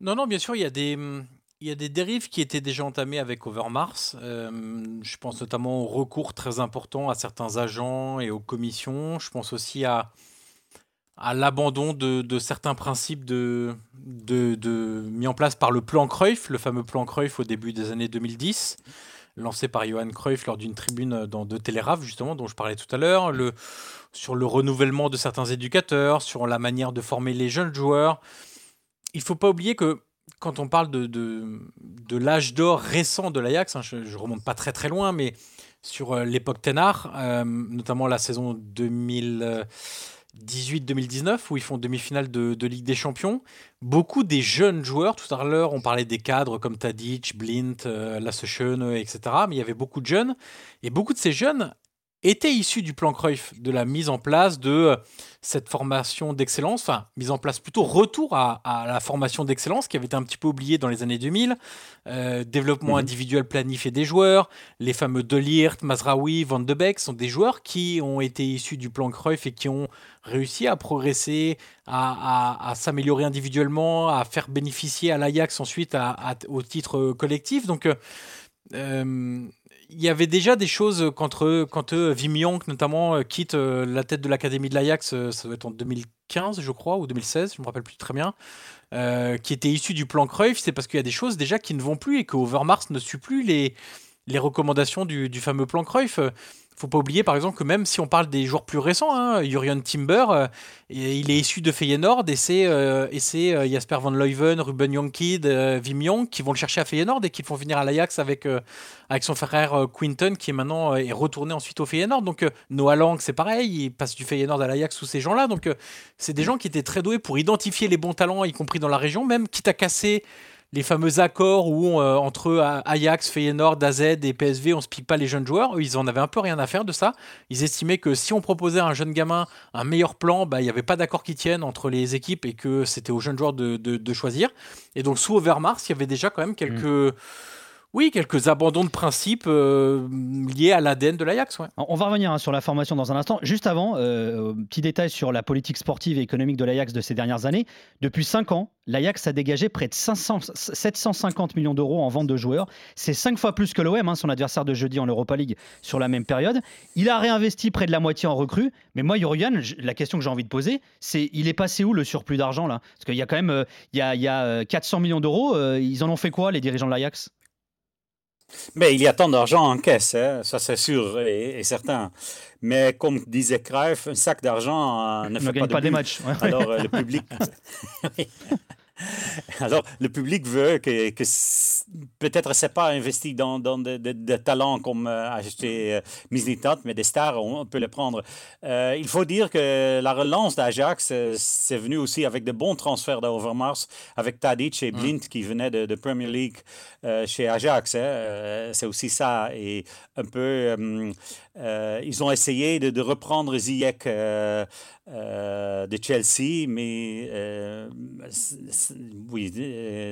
Non, non, bien sûr, il y a des, il y a des dérives qui étaient déjà entamées avec Overmars. Euh, je pense notamment au recours très important à certains agents et aux commissions. Je pense aussi à, à l'abandon de, certains principes de, de, de- mis en place par le plan Cruyff, le fameux plan Cruyff au début des années 2010, lancé par Johan Cruyff lors d'une tribune dans de Télégraphe, justement, dont je parlais tout à l'heure, sur le renouvellement de certains éducateurs, sur la manière de former les jeunes joueurs. Il faut pas oublier que quand on parle de, de, l'âge d'or récent de l'Ajax, hein, je, ne remonte pas très très loin, mais sur euh, l'époque Tenard, euh, notamment la saison 2018-2019, où ils font demi-finale de, de Ligue des Champions, beaucoup des jeunes joueurs, tout à l'heure on parlait des cadres comme Tadic, Blint, euh, etc., mais il y avait beaucoup de jeunes, et beaucoup de ces jeunes étaient issus du plan Cruyff, de la mise en place de euh, cette formation d'excellence, enfin, mise en place plutôt retour à, à la formation d'excellence qui avait été un petit peu oubliée dans les années 2000, euh, développement Mhm. individuel planifié des joueurs, les fameux Delirte, Mazraoui, Van de Beek sont des joueurs qui ont été issus du plan Cruyff et qui ont réussi à progresser, à, à- à s'améliorer individuellement, à faire bénéficier à l'Ajax ensuite au titre collectif. Donc, euh, il y avait déjà des choses quand, Wim Jonk, notamment, euh, quitte euh, la tête de l'académie de l'Ajax, euh, ça doit être en 2015, je crois, ou 2016, je me rappelle plus très bien, qui était issu du plan Cruyff, c'est parce qu'il y a des choses déjà qui ne vont plus et que Overmars ne suit plus les, les recommandations du, du fameux plan Cruyff. Faut pas oublier, par exemple, que même si on parle des joueurs plus récents, hein, Timber, euh, il est issu de Feyenoord et c'est euh, euh, Jasper Van Leuven, Ruben Yonkid, Wim Jonk qui vont le chercher à Feyenoord et qui le font venir à l'Ajax avec, avec son frère Quinton qui est maintenant est retourné ensuite au Feyenoord. Donc Noah Lang, c'est pareil, il passe du Feyenoord à l'Ajax sous ces gens-là. Donc c'est des gens qui étaient très doués pour identifier les bons talents, y compris dans la région, même quitte à casser les fameux accords où euh, entre euh, Ajax, Feyenoord, AZ et PSV, on se pique pas les jeunes joueurs. Eux, ils en avaient un peu rien à faire de ça. Ils estimaient que si on proposait à un jeune gamin un meilleur plan, bah, il n'y avait pas d'accord qui tienne entre les équipes et que c'était aux jeunes joueurs de, de- de choisir. Et donc sous Overmars, il y avait déjà quand même quelques, oui, quelques abandons de principe euh, liés à l'ADN de l'Ajax. Ouais. On va revenir hein, sur la formation dans un instant. Juste avant, euh, petit détail sur la politique sportive et économique de l'Ajax de ces dernières années. Depuis 5 ans, l'Ajax a dégagé près de 500 750 millions d'euros en vente de joueurs. C'est 5 fois plus que l'OM, hein, son adversaire de jeudi en Europa League sur la même période. Il a réinvesti près de la moitié en recrues. Mais moi, Jurgen, la question que j'ai envie de poser, c'est il est passé où le surplus d'argent là? Parce qu'il y a quand même euh, il y a, il y a, euh, 400 millions d'euros. euh, ils en ont fait quoi, les dirigeants de l'Ajax? Mais il y a tant d'argent en caisse, hein, ça c'est sûr et, et certain. Mais comme disait Cruyff, un sac d'argent euh, ne Ne fait gagne pas, de pas des matchs, ouais. Alors euh, le public. Alors, le public veut que, que peut-être c'est pas investi dans, dans des de, de talents comme euh, acheter euh, Mislintat, mais des stars, on, on peut les prendre. Euh, il faut dire que la relance d'Ajax, euh, c'est venu aussi avec de bons transferts d'Overmars, avec Tadic et Blint qui venaient de, de Premier League euh, chez Ajax. hein. C'est aussi ça. Et un peu, ils ont essayé de, de reprendre Ziyech de Chelsea, mais oui,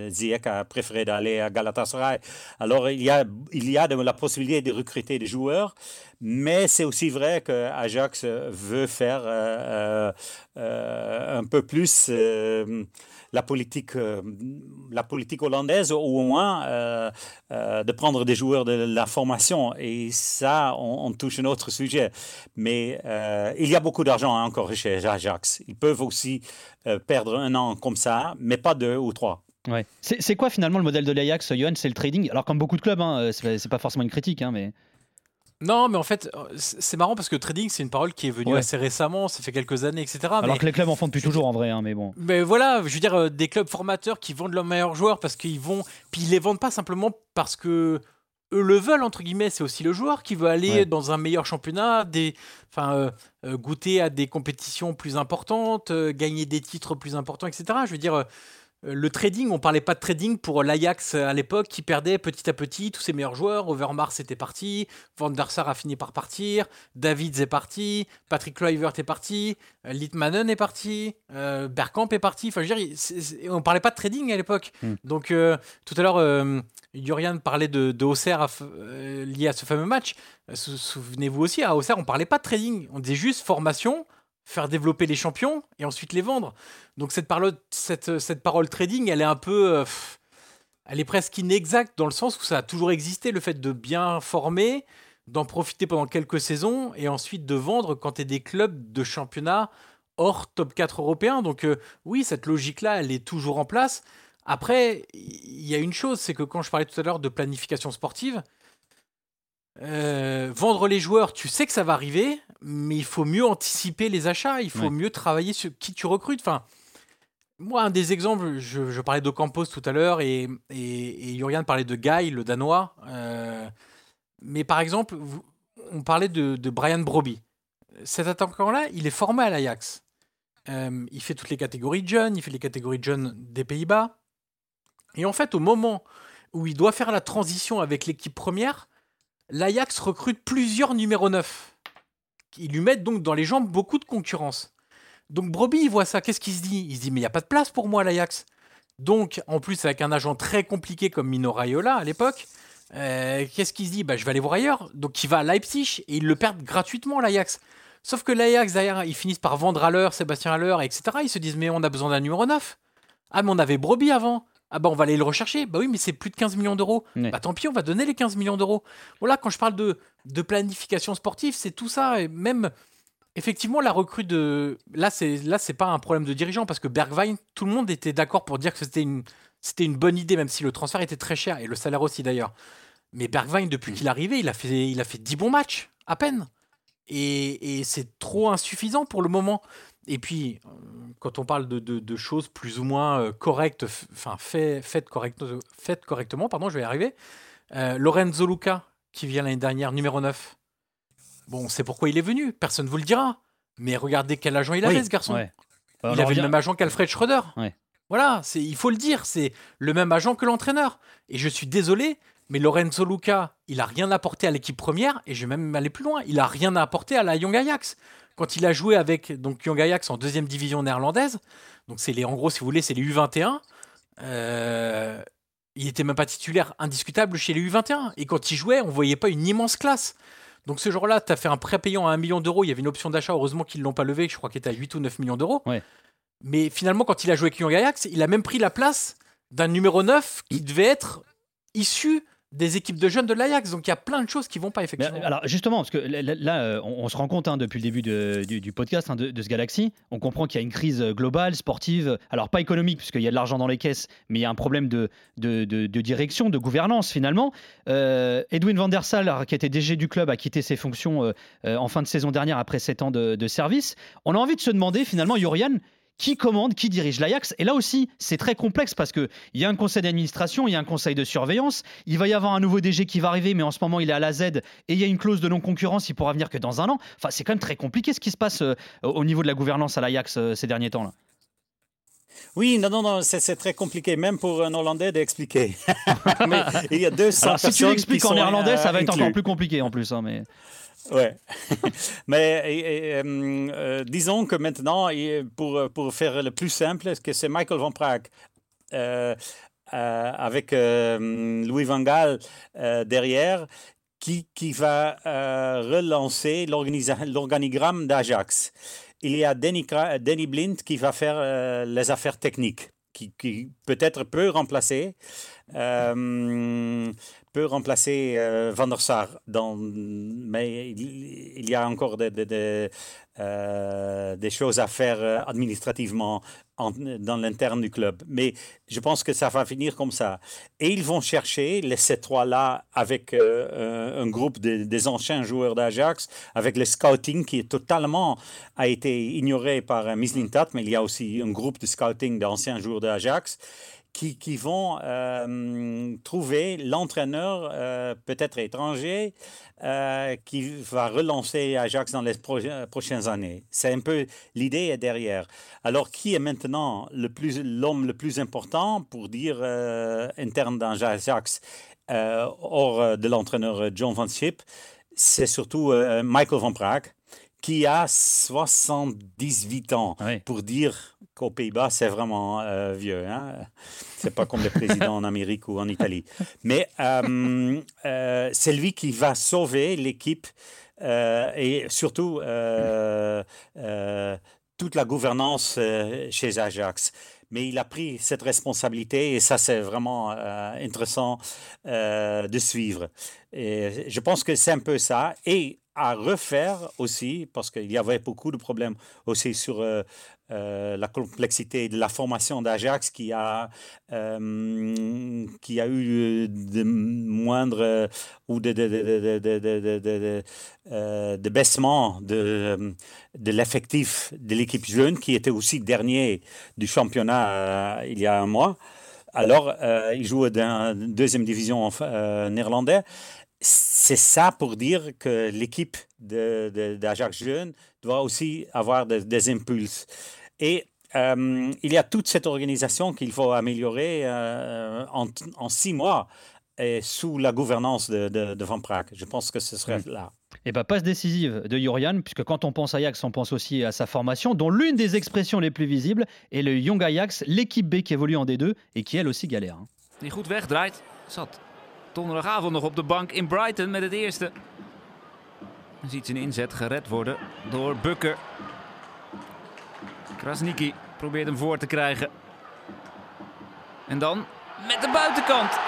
Ziyech a préféré d'aller à Galatasaray. Alors, il y a, il y a de la possibilité de recruter des joueurs, mais c'est aussi vrai que Ajax veut faire euh, euh, euh, un peu plus la politique, euh, la politique hollandaise, ou au moins euh, euh, de prendre des joueurs de la formation. Et ça, on, touche un autre sujet. Mais il y a beaucoup d'argent hein, encore chez Ajax. Ils peuvent aussi perdre un an comme ça, mais pas deux ou trois. Ouais. C'est quoi finalement le modèle de l'Ajax, Johan? C'est le trading? Alors comme beaucoup de clubs, hein, c'est pas forcément une critique, hein, mais Non, mais en fait, euh, c'est marrant parce que trading, c'est une parole qui est venue Ouais. assez récemment, ça fait quelques années, etc. alors mais... que les clubs en font depuis toujours en vrai, hein, mais bon. Mais voilà, je veux dire, euh, des clubs formateurs qui vendent leurs meilleurs joueurs parce qu'ils vont. Puis ils les vendent pas simplement parce que eux le veulent, entre guillemets. C'est aussi le joueur qui veut aller Ouais. dans un meilleur championnat, des... enfin, euh, euh, goûter à des compétitions plus importantes, gagner des titres plus importants, etc. Je veux dire. Euh, euh, le trading, on parlait pas de trading pour l'Ajax à l'époque qui perdait petit à petit tous ses meilleurs joueurs. Overmars était parti, Van der Sar a fini par partir, Davids est parti, Patrick Kluivert est parti, euh, Litmanen est parti, euh, Bergkamp est parti. Enfin, je veux dire, on parlait pas de trading à l'époque. Hmm. Donc euh, tout à l'heure, euh, Jurian parlait de, de Auxerre à euh, lié à ce fameux match. Euh, sou- Souvenez-vous aussi, à Auxerre, on parlait pas de trading, on disait juste formation, faire développer les champions et ensuite les vendre. Donc cette cette parole trading, elle est un peu, euh, elle est presque inexacte dans le sens où ça a toujours existé, le fait de bien former, d'en profiter pendant quelques saisons et ensuite de vendre quand tu es des clubs de championnat hors top 4 européen. Donc euh, oui, cette logique-là, elle est toujours en place. Après, il y a une chose, c'est que quand je parlais tout à l'heure de planification sportive, euh, vendre les joueurs, tu sais que ça va arriver, mais il faut mieux anticiper les achats, il faut Ouais. mieux travailler sur qui tu recrutes. Enfin, moi, un des exemples, je, je parlais d'Ocampos tout à l'heure et, et, parlait de Guy, le Danois. Euh, mais par exemple, vous- on parlait de, de Brian Broby. Cet attaquant-là, il est formé à l'Ajax. Euh, il fait toutes les catégories de jeunes, il fait les catégories de jeunes des Pays-Bas. Et en fait, au moment où il doit faire la transition avec l'équipe première, l'Ajax recrute plusieurs numéros 9. Ils lui mettent donc dans les jambes beaucoup de concurrence. Donc Broby, il voit ça, qu'est-ce qu'il se dit? Il se dit, mais il n'y a pas de place pour moi à l'Ajax. Donc, en plus, avec un agent très compliqué comme Mino Raiola à l'époque, euh, qu'est-ce qu'il se dit? Bah, Je vais aller voir ailleurs. Donc, il va à Leipzig et ils le perdent gratuitement, l'Ajax. Sauf que l'Ajax, derrière, ils finissent par vendre à l'heure Sébastien Haller, etc. Ils se disent, mais on a besoin d'un numéro 9. Ah, mais on avait Broby avant. Ah, bah, on va aller le rechercher. Bah oui, mais c'est plus de 15 millions d'euros. Bah, tant pis, on va donner les 15 millions d'euros. Voilà, quand je parle de, de planification sportive, c'est tout ça. Et même, effectivement, la recrue de. Là, c'est là, c'est pas un problème de dirigeant parce que Bergwijn, tout le monde était d'accord pour dire que c'était une, c'était une bonne idée, même si le transfert était très cher et le salaire aussi d'ailleurs. Mais Bergwijn, depuis qu'il est arrivé, il a fait, il a fait 10 bons matchs, à peine. Et, et c'est trop insuffisant pour le moment. Et puis, euh, quand on parle de, de- de choses plus ou moins euh, correctes, enfin fait, faites, correct- faites correctement, pardon, je vais y arriver. Euh, Lorenzo Luca, qui vient l'année dernière, numéro 9. Bon, on sait pourquoi il est venu, personne ne vous le dira. Mais regardez quel agent il avait, Oui, ce garçon. ouais. On il avait le même agent qu'Alfred Schroeder. Ouais. Voilà, c'est, il faut le dire, c'est le même agent que l'entraîneur. Et je suis désolé, mais Lorenzo Luca, il a rien apporté à l'équipe première, et je vais même aller plus loin, il a rien apporté à la Young Ajax. Quand il a joué avec donc Young Ajax en deuxième division néerlandaise, donc c'est les, en gros, si vous voulez, c'est les U21. euh, il était même pas titulaire indiscutable chez les U21. Et quand il jouait, on voyait pas une immense classe. Donc ce jour-là, tu as fait un prêt payant à 1 million d'euros. Il y avait une option d'achat. Heureusement qu'ils l'ont pas levé. Je crois qu'il était à 8 ou 9 millions d'euros. Mais finalement, quand il a joué avec Young Ajax, il a même pris la place d'un numéro 9 qui devait être issu des équipes de jeunes de l'Ajax. Donc il y a plein de choses qui vont pas Mais, effectivement. alors justement, parce que là, euh, on, on se rend compte hein, depuis le début de- du, du podcast hein, de, de ce Galaxy, on comprend qu'il y a une crise globale, sportive, alors pas économique, puisqu'il y a de l'argent dans les caisses, mais il y a un problème de, de, de- de direction, de gouvernance finalement. Euh, Edwin van der Sar, qui était DG du club, a quitté ses fonctions euh, euh, en fin de saison dernière après 7 ans de, de service. On a envie de se demander finalement, Yorian, qui commande, qui dirige l'Ajax. Et là aussi, c'est très complexe parce qu'il y a un conseil d'administration, il y a un conseil de surveillance. Il va y avoir un nouveau DG qui va arriver, mais en ce moment, il est à la Z et il y a une clause de non-concurrence, il pourra venir que dans un an. Enfin, c'est quand même très compliqué ce qui se passe euh, au niveau de la gouvernance à l'Ajax euh, ces derniers temps. Là. Oui, non, non, non, c'est très compliqué, même pour un Hollandais d'expliquer. Mais il y a 200 Alors, si tu l'expliques en néerlandais, ça euh, va être inclus. encore plus compliqué en plus. hein, mais... Ouais. Mais euh, euh, disons que maintenant, pour, pour faire le plus simple, c'est Michael Van Praag euh, avec Louis Van Gaal derrière qui, qui va relancer l'organigramme d'Ajax? Il y a Danny, Danny Blind qui va faire les affaires techniques, qui, qui peut-être peut remplacer euh, peut remplacer euh, Van der Sar, dans, mais il y a encore des, des- des, euh, des choses à faire euh, administrativement en- dans l'interne du club. Mais je pense que ça va finir comme ça. Et ils vont chercher les ces trois-là avec euh, un, groupe de- des anciens joueurs d'Ajax, avec le scouting qui est totalement a été ignoré par Mislintat, mais il y a aussi un groupe de scouting d'anciens joueurs d'Ajax qui, qui vont euh, trouver l'entraîneur, euh, peut-être étranger, euh, qui va relancer Ajax dans les prochaines années. C'est un peu l'idée derrière. Alors, qui est maintenant le plus, l'homme le plus important pour dire interne dans Ajax, hors de l'entraîneur John Van Schip C'est surtout Michael Van Praag qui a 78 ans pour dire qu'aux Pays-Bas, c'est vraiment euh, vieux. Hein? C'est pas comme le président en Amérique ou en Italie. Mais euh, euh, c'est lui qui va sauver l'équipe et surtout toute la gouvernance chez Ajax mais il a pris cette responsabilité et ça, c'est vraiment intéressant de suivre. Et je pense que c'est un peu ça. Et à refaire aussi, parce qu'il y avait beaucoup de problèmes aussi sur euh, la complexité de la formation d'Ajax qui a, euh, qui a eu de moindres ou de, de, de, de baissement de, de l'effectif de l'équipe jeune qui était aussi dernier du championnat il y a un mois. Alors, il joue dans deuxième division néerlandaise c'est ça pour dire que l'équipe d'Ajax de, Jeune doit aussi avoir des impulses. Et euh, il y a toute cette organisation qu'il faut améliorer euh, en, six mois et sous la gouvernance de, Van Praag. Je pense que ce serait là. Et eh bien, passe décisive de Jurian, puisque quand on pense à Ajax, on pense aussi à sa formation, dont l'une des expressions les plus visibles est le Young Ajax, l'équipe B qui évolue en D2 et qui elle aussi galère. Hein. Die goed wegdraait, zat donderdagavond nog op de bank in Brighton met het eerste. Dan ziet zijn inzet gered worden door Bukker. Krasniki probeert hem voor te krijgen. En dan met de buitenkant.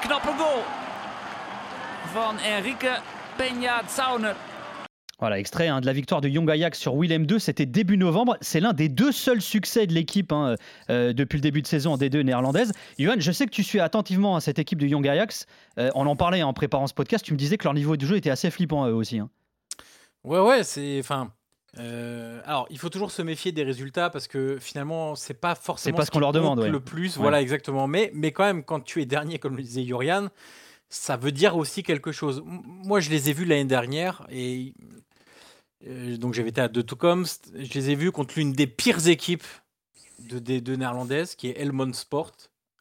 Knappe goal van Enrique Peña Zauner. Voilà, extrait hein, de la victoire de Young Ajax sur Willem 2, c'était début novembre. C'est l'un des deux seuls succès de l'équipe hein, euh, depuis le début de saison en D2 néerlandaise. Johan, je sais que tu suis attentivement à cette équipe de Young Ajax. Euh, on en parlait en préparant ce podcast, tu me disais que leur niveau de jeu était assez flippant eux aussi. Hein. Ouais, ouais, c'est. Enfin. Euh, alors, il faut toujours se méfier des résultats parce que finalement, c'est pas forcément pas ce, qu'on leur demande le plus. Voilà, exactement. Mais, mais quand même, quand tu es dernier, comme le disait Yorian, ça veut dire aussi quelque chose. Moi, je les ai vus l'année dernière et euh, donc j'avais été à De Toekomst. Je les ai vus contre l'une des pires équipes de D2 néerlandaises, qui est Helmond Sport.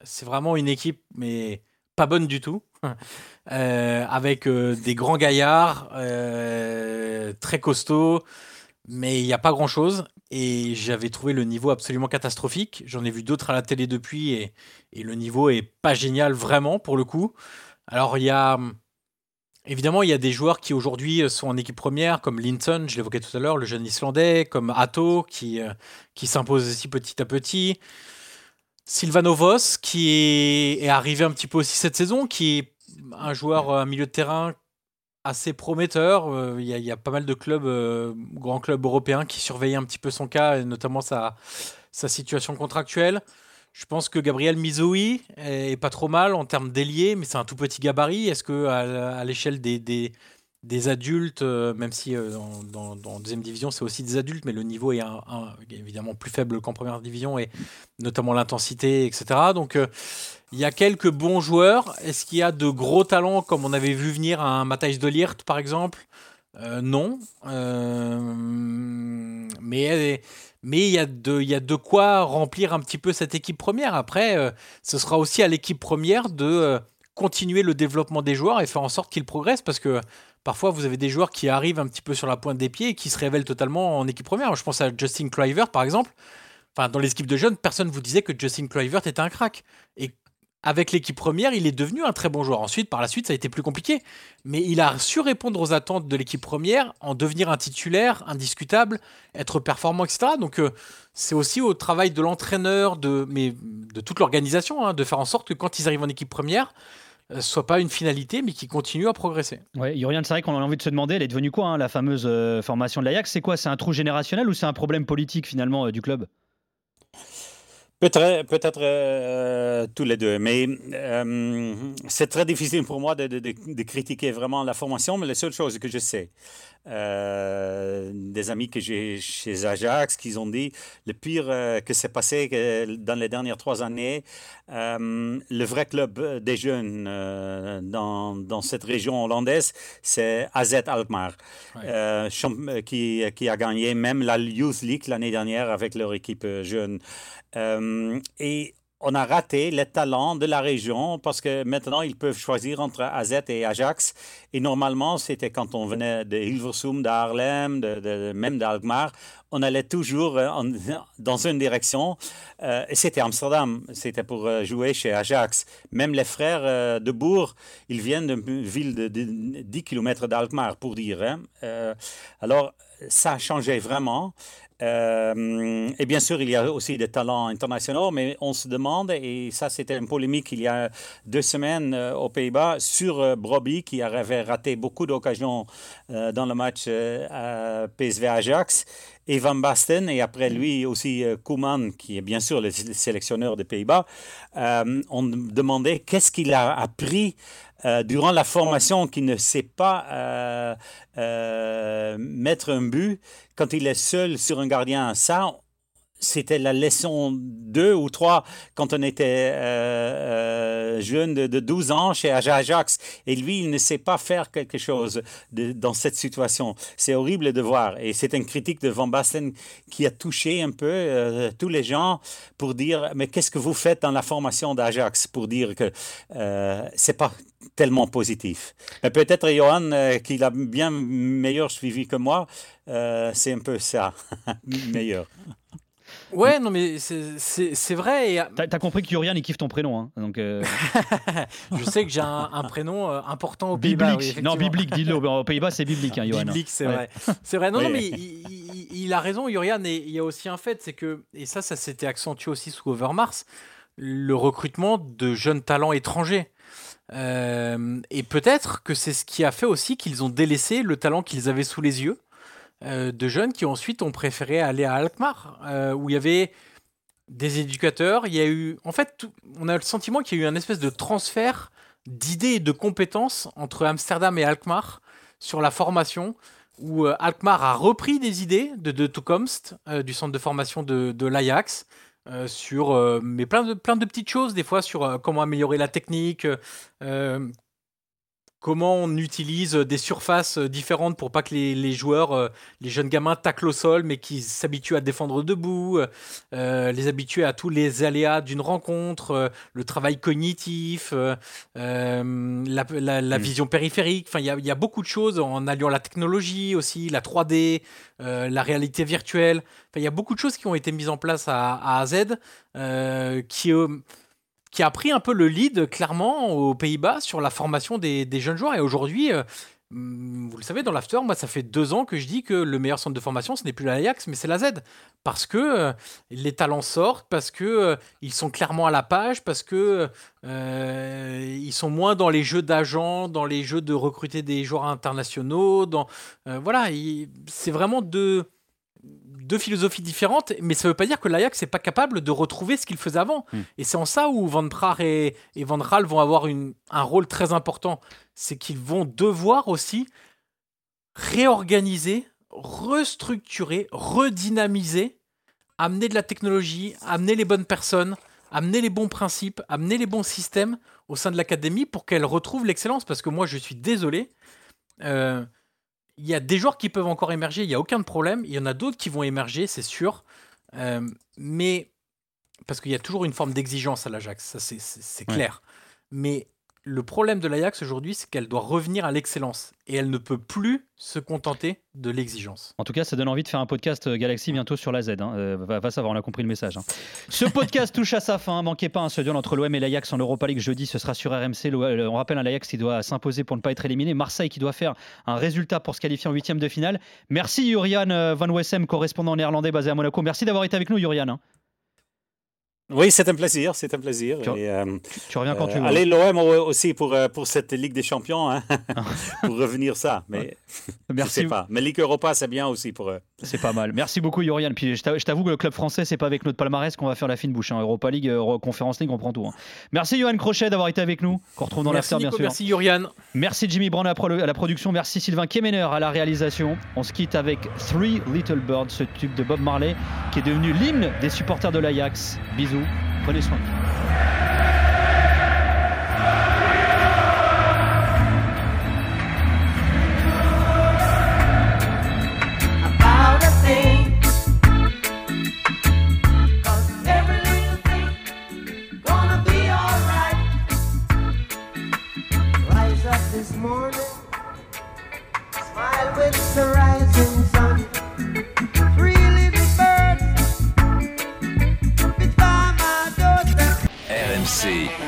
C'est vraiment une équipe, mais pas bonne du tout. Euh, avec des grands gaillards, très costauds, mais il n'y a pas grand-chose. Et j'avais trouvé le niveau absolument catastrophique. J'en ai vu d'autres à la télé depuis, et, et, le niveau est pas génial vraiment pour le coup. Alors il y a Évidemment, il y a des joueurs qui aujourd'hui euh, sont en équipe première, comme Linton, je l'évoquais tout à l'heure, le jeune Islandais, comme Atto, qui, euh, qui s'impose aussi petit à petit. Sylvanovos, qui est, arrivé un petit peu aussi cette saison, qui est un joueur, un milieu de terrain assez prometteur. Euh, il y, a pas mal de clubs, grands clubs européens qui surveillent un petit peu son cas, notamment sa, situation contractuelle. Je pense que Gabriel Mizoui est pas trop mal en termes d'ailier, mais c'est un tout petit gabarit. Est-ce que à, l'échelle des, adultes, euh, même si euh, dans, dans, deuxième division c'est aussi des adultes, mais le niveau est évidemment plus faible qu'en première division et notamment l'intensité, etc. Donc euh, il y a quelques bons joueurs. Est-ce qu'il y a de gros talents comme on avait vu venir un Matthijs de Liert par exemple? Non, mais mais il y, a de, il y a de quoi remplir un petit peu cette équipe première. Après, euh, ce sera aussi à l'équipe première de euh, continuer le développement des joueurs et faire en sorte qu'ils progressent parce que parfois vous avez des joueurs qui arrivent un petit peu sur la pointe des pieds et qui se révèlent totalement en équipe première. Je pense à Justin Kluivert par exemple. Enfin, dans les équipes de jeunes, personne ne vous disait que Justin Kluivert était un crack. Et avec l'équipe première, il est devenu un très bon joueur. Ensuite, par la suite, ça a été plus compliqué. Mais il a su répondre aux attentes de l'équipe première, en devenir un titulaire indiscutable, être performant, etc. Donc, euh, c'est aussi au travail de l'entraîneur, de, mais de toute l'organisation, hein, de faire en sorte que quand ils arrivent en équipe première, euh, soit pas une finalité, mais qu'ils continuent à progresser. Ouais, Yorian, c'est vrai qu'on a envie de se demander, elle est devenue quoi, hein, la fameuse euh, formation de l'Ajax? C'est quoi? C'est un trou générationnel ou c'est un problème politique finalement du club? Peut-être, peut-être euh, tous les deux, mais euh, c'est très difficile pour moi de, critiquer vraiment la formation, mais la seule chose que je sais, euh, des amis que j'ai chez Ajax qui ont dit le pire que s'est passé dans les dernières trois années, le vrai club des jeunes dans, dans, cette région hollandaise, c'est AZ Alkmaar, qui, qui a gagné même la Youth League l'année dernière avec leur équipe jeune. et on a raté les talents de la région parce que maintenant, ils peuvent choisir entre AZ et Ajax. Et normalement, c'était quand on venait de Hilversum, d'Arlem, de, même d'Alkmaar, on allait toujours euh, dans une direction. Euh, et c'était Amsterdam, c'était pour euh, jouer chez Ajax. Même les frères de Bourg, ils viennent d'une ville de, 10 km d'Alkmaar, pour dire. Hein. alors, ça a changé vraiment. Euh, et bien sûr, il y a aussi des talents internationaux, mais on se demande, et ça c'était une polémique il y a deux semaines euh, aux Pays-Bas, sur euh, Broby qui avait raté beaucoup d'occasions dans le match PSV Ajax, et Van Basten, et après lui aussi Koeman, qui est bien sûr le sélectionneur des Pays-Bas, on demandait qu'est-ce qu'il a appris euh, durant la formation qui ne sait pas euh, euh, mettre un but quand il est seul sur un gardien. Ça, c'était la leçon 2 ou 3 quand on était euh, euh, jeune de, 12 ans chez Ajax. Et lui, il ne sait pas faire quelque chose dans cette situation. C'est horrible de voir. Et c'est une critique de Van Basten qui a touché un peu euh, tous les gens pour dire, mais qu'est-ce que vous faites dans la formation d'Ajax? Pour dire que c'est pas tellement positif. Mais peut-être Johan, qui l'a bien meilleur suivi que moi, c'est un peu ça, meilleur. Ouais, non, mais c'est vrai. T'as as compris que Yurian, il kiffe ton prénom. Hein, donc euh. je sais que j'ai un, prénom euh, important aux Pays-Bas. Biblique. non, biblique, dis-le. Aux Pays-Bas, c'est biblique, hein, Biblique, c'est vrai. C'est vrai. Non, non, mais il, a raison, Yurian. Et il y a aussi un fait, c'est que, et ça, ça s'était accentué aussi sous Overmars, le recrutement de jeunes talents étrangers. Euh, et peut-être que c'est ce qui a fait aussi qu'ils ont délaissé le talent qu'ils avaient sous les yeux euh, de jeunes qui ensuite ont préféré aller à Alkmaar, euh, où il y avait des éducateurs. Il y a eu, en fait, on a le sentiment qu'il y a eu un espèce de transfert d'idées et de compétences entre Amsterdam et Alkmaar sur la formation, où euh, Alkmaar a repris des idées de de Toekomst, du centre de formation de, l'Ajax. sur mais plein de plein de petites choses des fois sur comment améliorer la technique comment on utilise des surfaces différentes pour pas que les, joueurs, euh, les jeunes gamins taclent au sol, mais qui s'habituent à défendre debout, euh, les habituer à tous les aléas d'une rencontre, euh, le travail cognitif, la, hmm. vision périphérique. Enfin, il y, a beaucoup de choses en alliant la technologie aussi, la 3D, la réalité virtuelle. il y a beaucoup de choses qui ont été mises en place à, à AZ qui qui a pris un peu le lead clairement aux Pays-Bas sur la formation des, jeunes joueurs. Et aujourd'hui, euh, mm, vous le savez, dans l'after, moi, ça fait deux ans que je dis que le meilleur centre de formation, ce n'est plus l'Ajax, mais c'est la Z. Parce que euh, les talents sortent, parce que euh, ils sont clairement à la page, parce que ils sont moins dans les jeux d'agents, dans les jeux de recruter des joueurs internationaux. Dans, voilà, c'est vraiment deux deux philosophies différentes, mais ça ne veut pas dire que l'Ajax n'est pas capable de retrouver ce qu'il faisait avant. Hmm. Et c'est en ça où Van Praar et, Van Raal vont avoir un rôle très important. C'est qu'ils vont devoir aussi réorganiser, restructurer, redynamiser, amener de la technologie, amener les bonnes personnes, amener les bons principes, amener les bons systèmes au sein de l'académie pour qu'elle retrouve l'excellence. Parce que moi, je suis désolé. Euh, il y a des joueurs qui peuvent encore émerger, il n'y a aucun problème. Il y en a d'autres qui vont émerger, c'est sûr. Euh, mais parce qu'il y a toujours une forme d'exigence à l'Ajax, ça c'est clair. Mais le problème de l'Ajax aujourd'hui, c'est qu'elle doit revenir à l'excellence et elle ne peut plus se contenter de l'exigence. En tout cas, ça donne envie de faire un podcast euh, Galaxy bientôt sur la Z. Hein. Euh, va, savoir, on a compris le message. Hein. Ce podcast touche à sa fin. Manquez pas un ce duel entre l'OM et l'Ajax en Europa League jeudi. Ce sera sur RMC. On rappelle un l'Ajax qui doit s'imposer pour ne pas être éliminé. Marseille qui doit faire un résultat pour se qualifier en huitième de finale. Merci Jurian euh, Van Wessem, correspondant néerlandais basé à Monaco. Merci d'avoir été avec nous, Jurian. Oui, c'est un plaisir, c'est un plaisir. Tu, euh, tu reviens quand tu veux. Allez l'OM aussi pour, euh, pour cette Ligue des Champions, hein, pour revenir ça. Mais Merci. Je sais pas. Mais Ligue Europa, c'est bien aussi pour eux. C'est pas mal. Merci beaucoup, Yorian. Puis je t'a- je t'avoue que le club français, c'est pas avec notre palmarès qu'on va faire la fine bouche. hein. Europa League, Euro- Conference League, on prend tout. hein. Merci, Johan Crochet, d'avoir été avec nous. Qu'on retrouve dans l'after, bien sûr. merci Yorian. Merci Jimmy Brand à la, pro- à la production. Merci Sylvain Kemener à la réalisation. On se quitte avec Three Little Birds, ce tube de Bob Marley qui est devenu l'hymne des supporters de l'Ajax. Bisous. Prenez soin.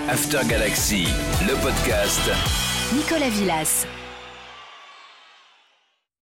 After Galaxy, le podcast. Nicolas Villas.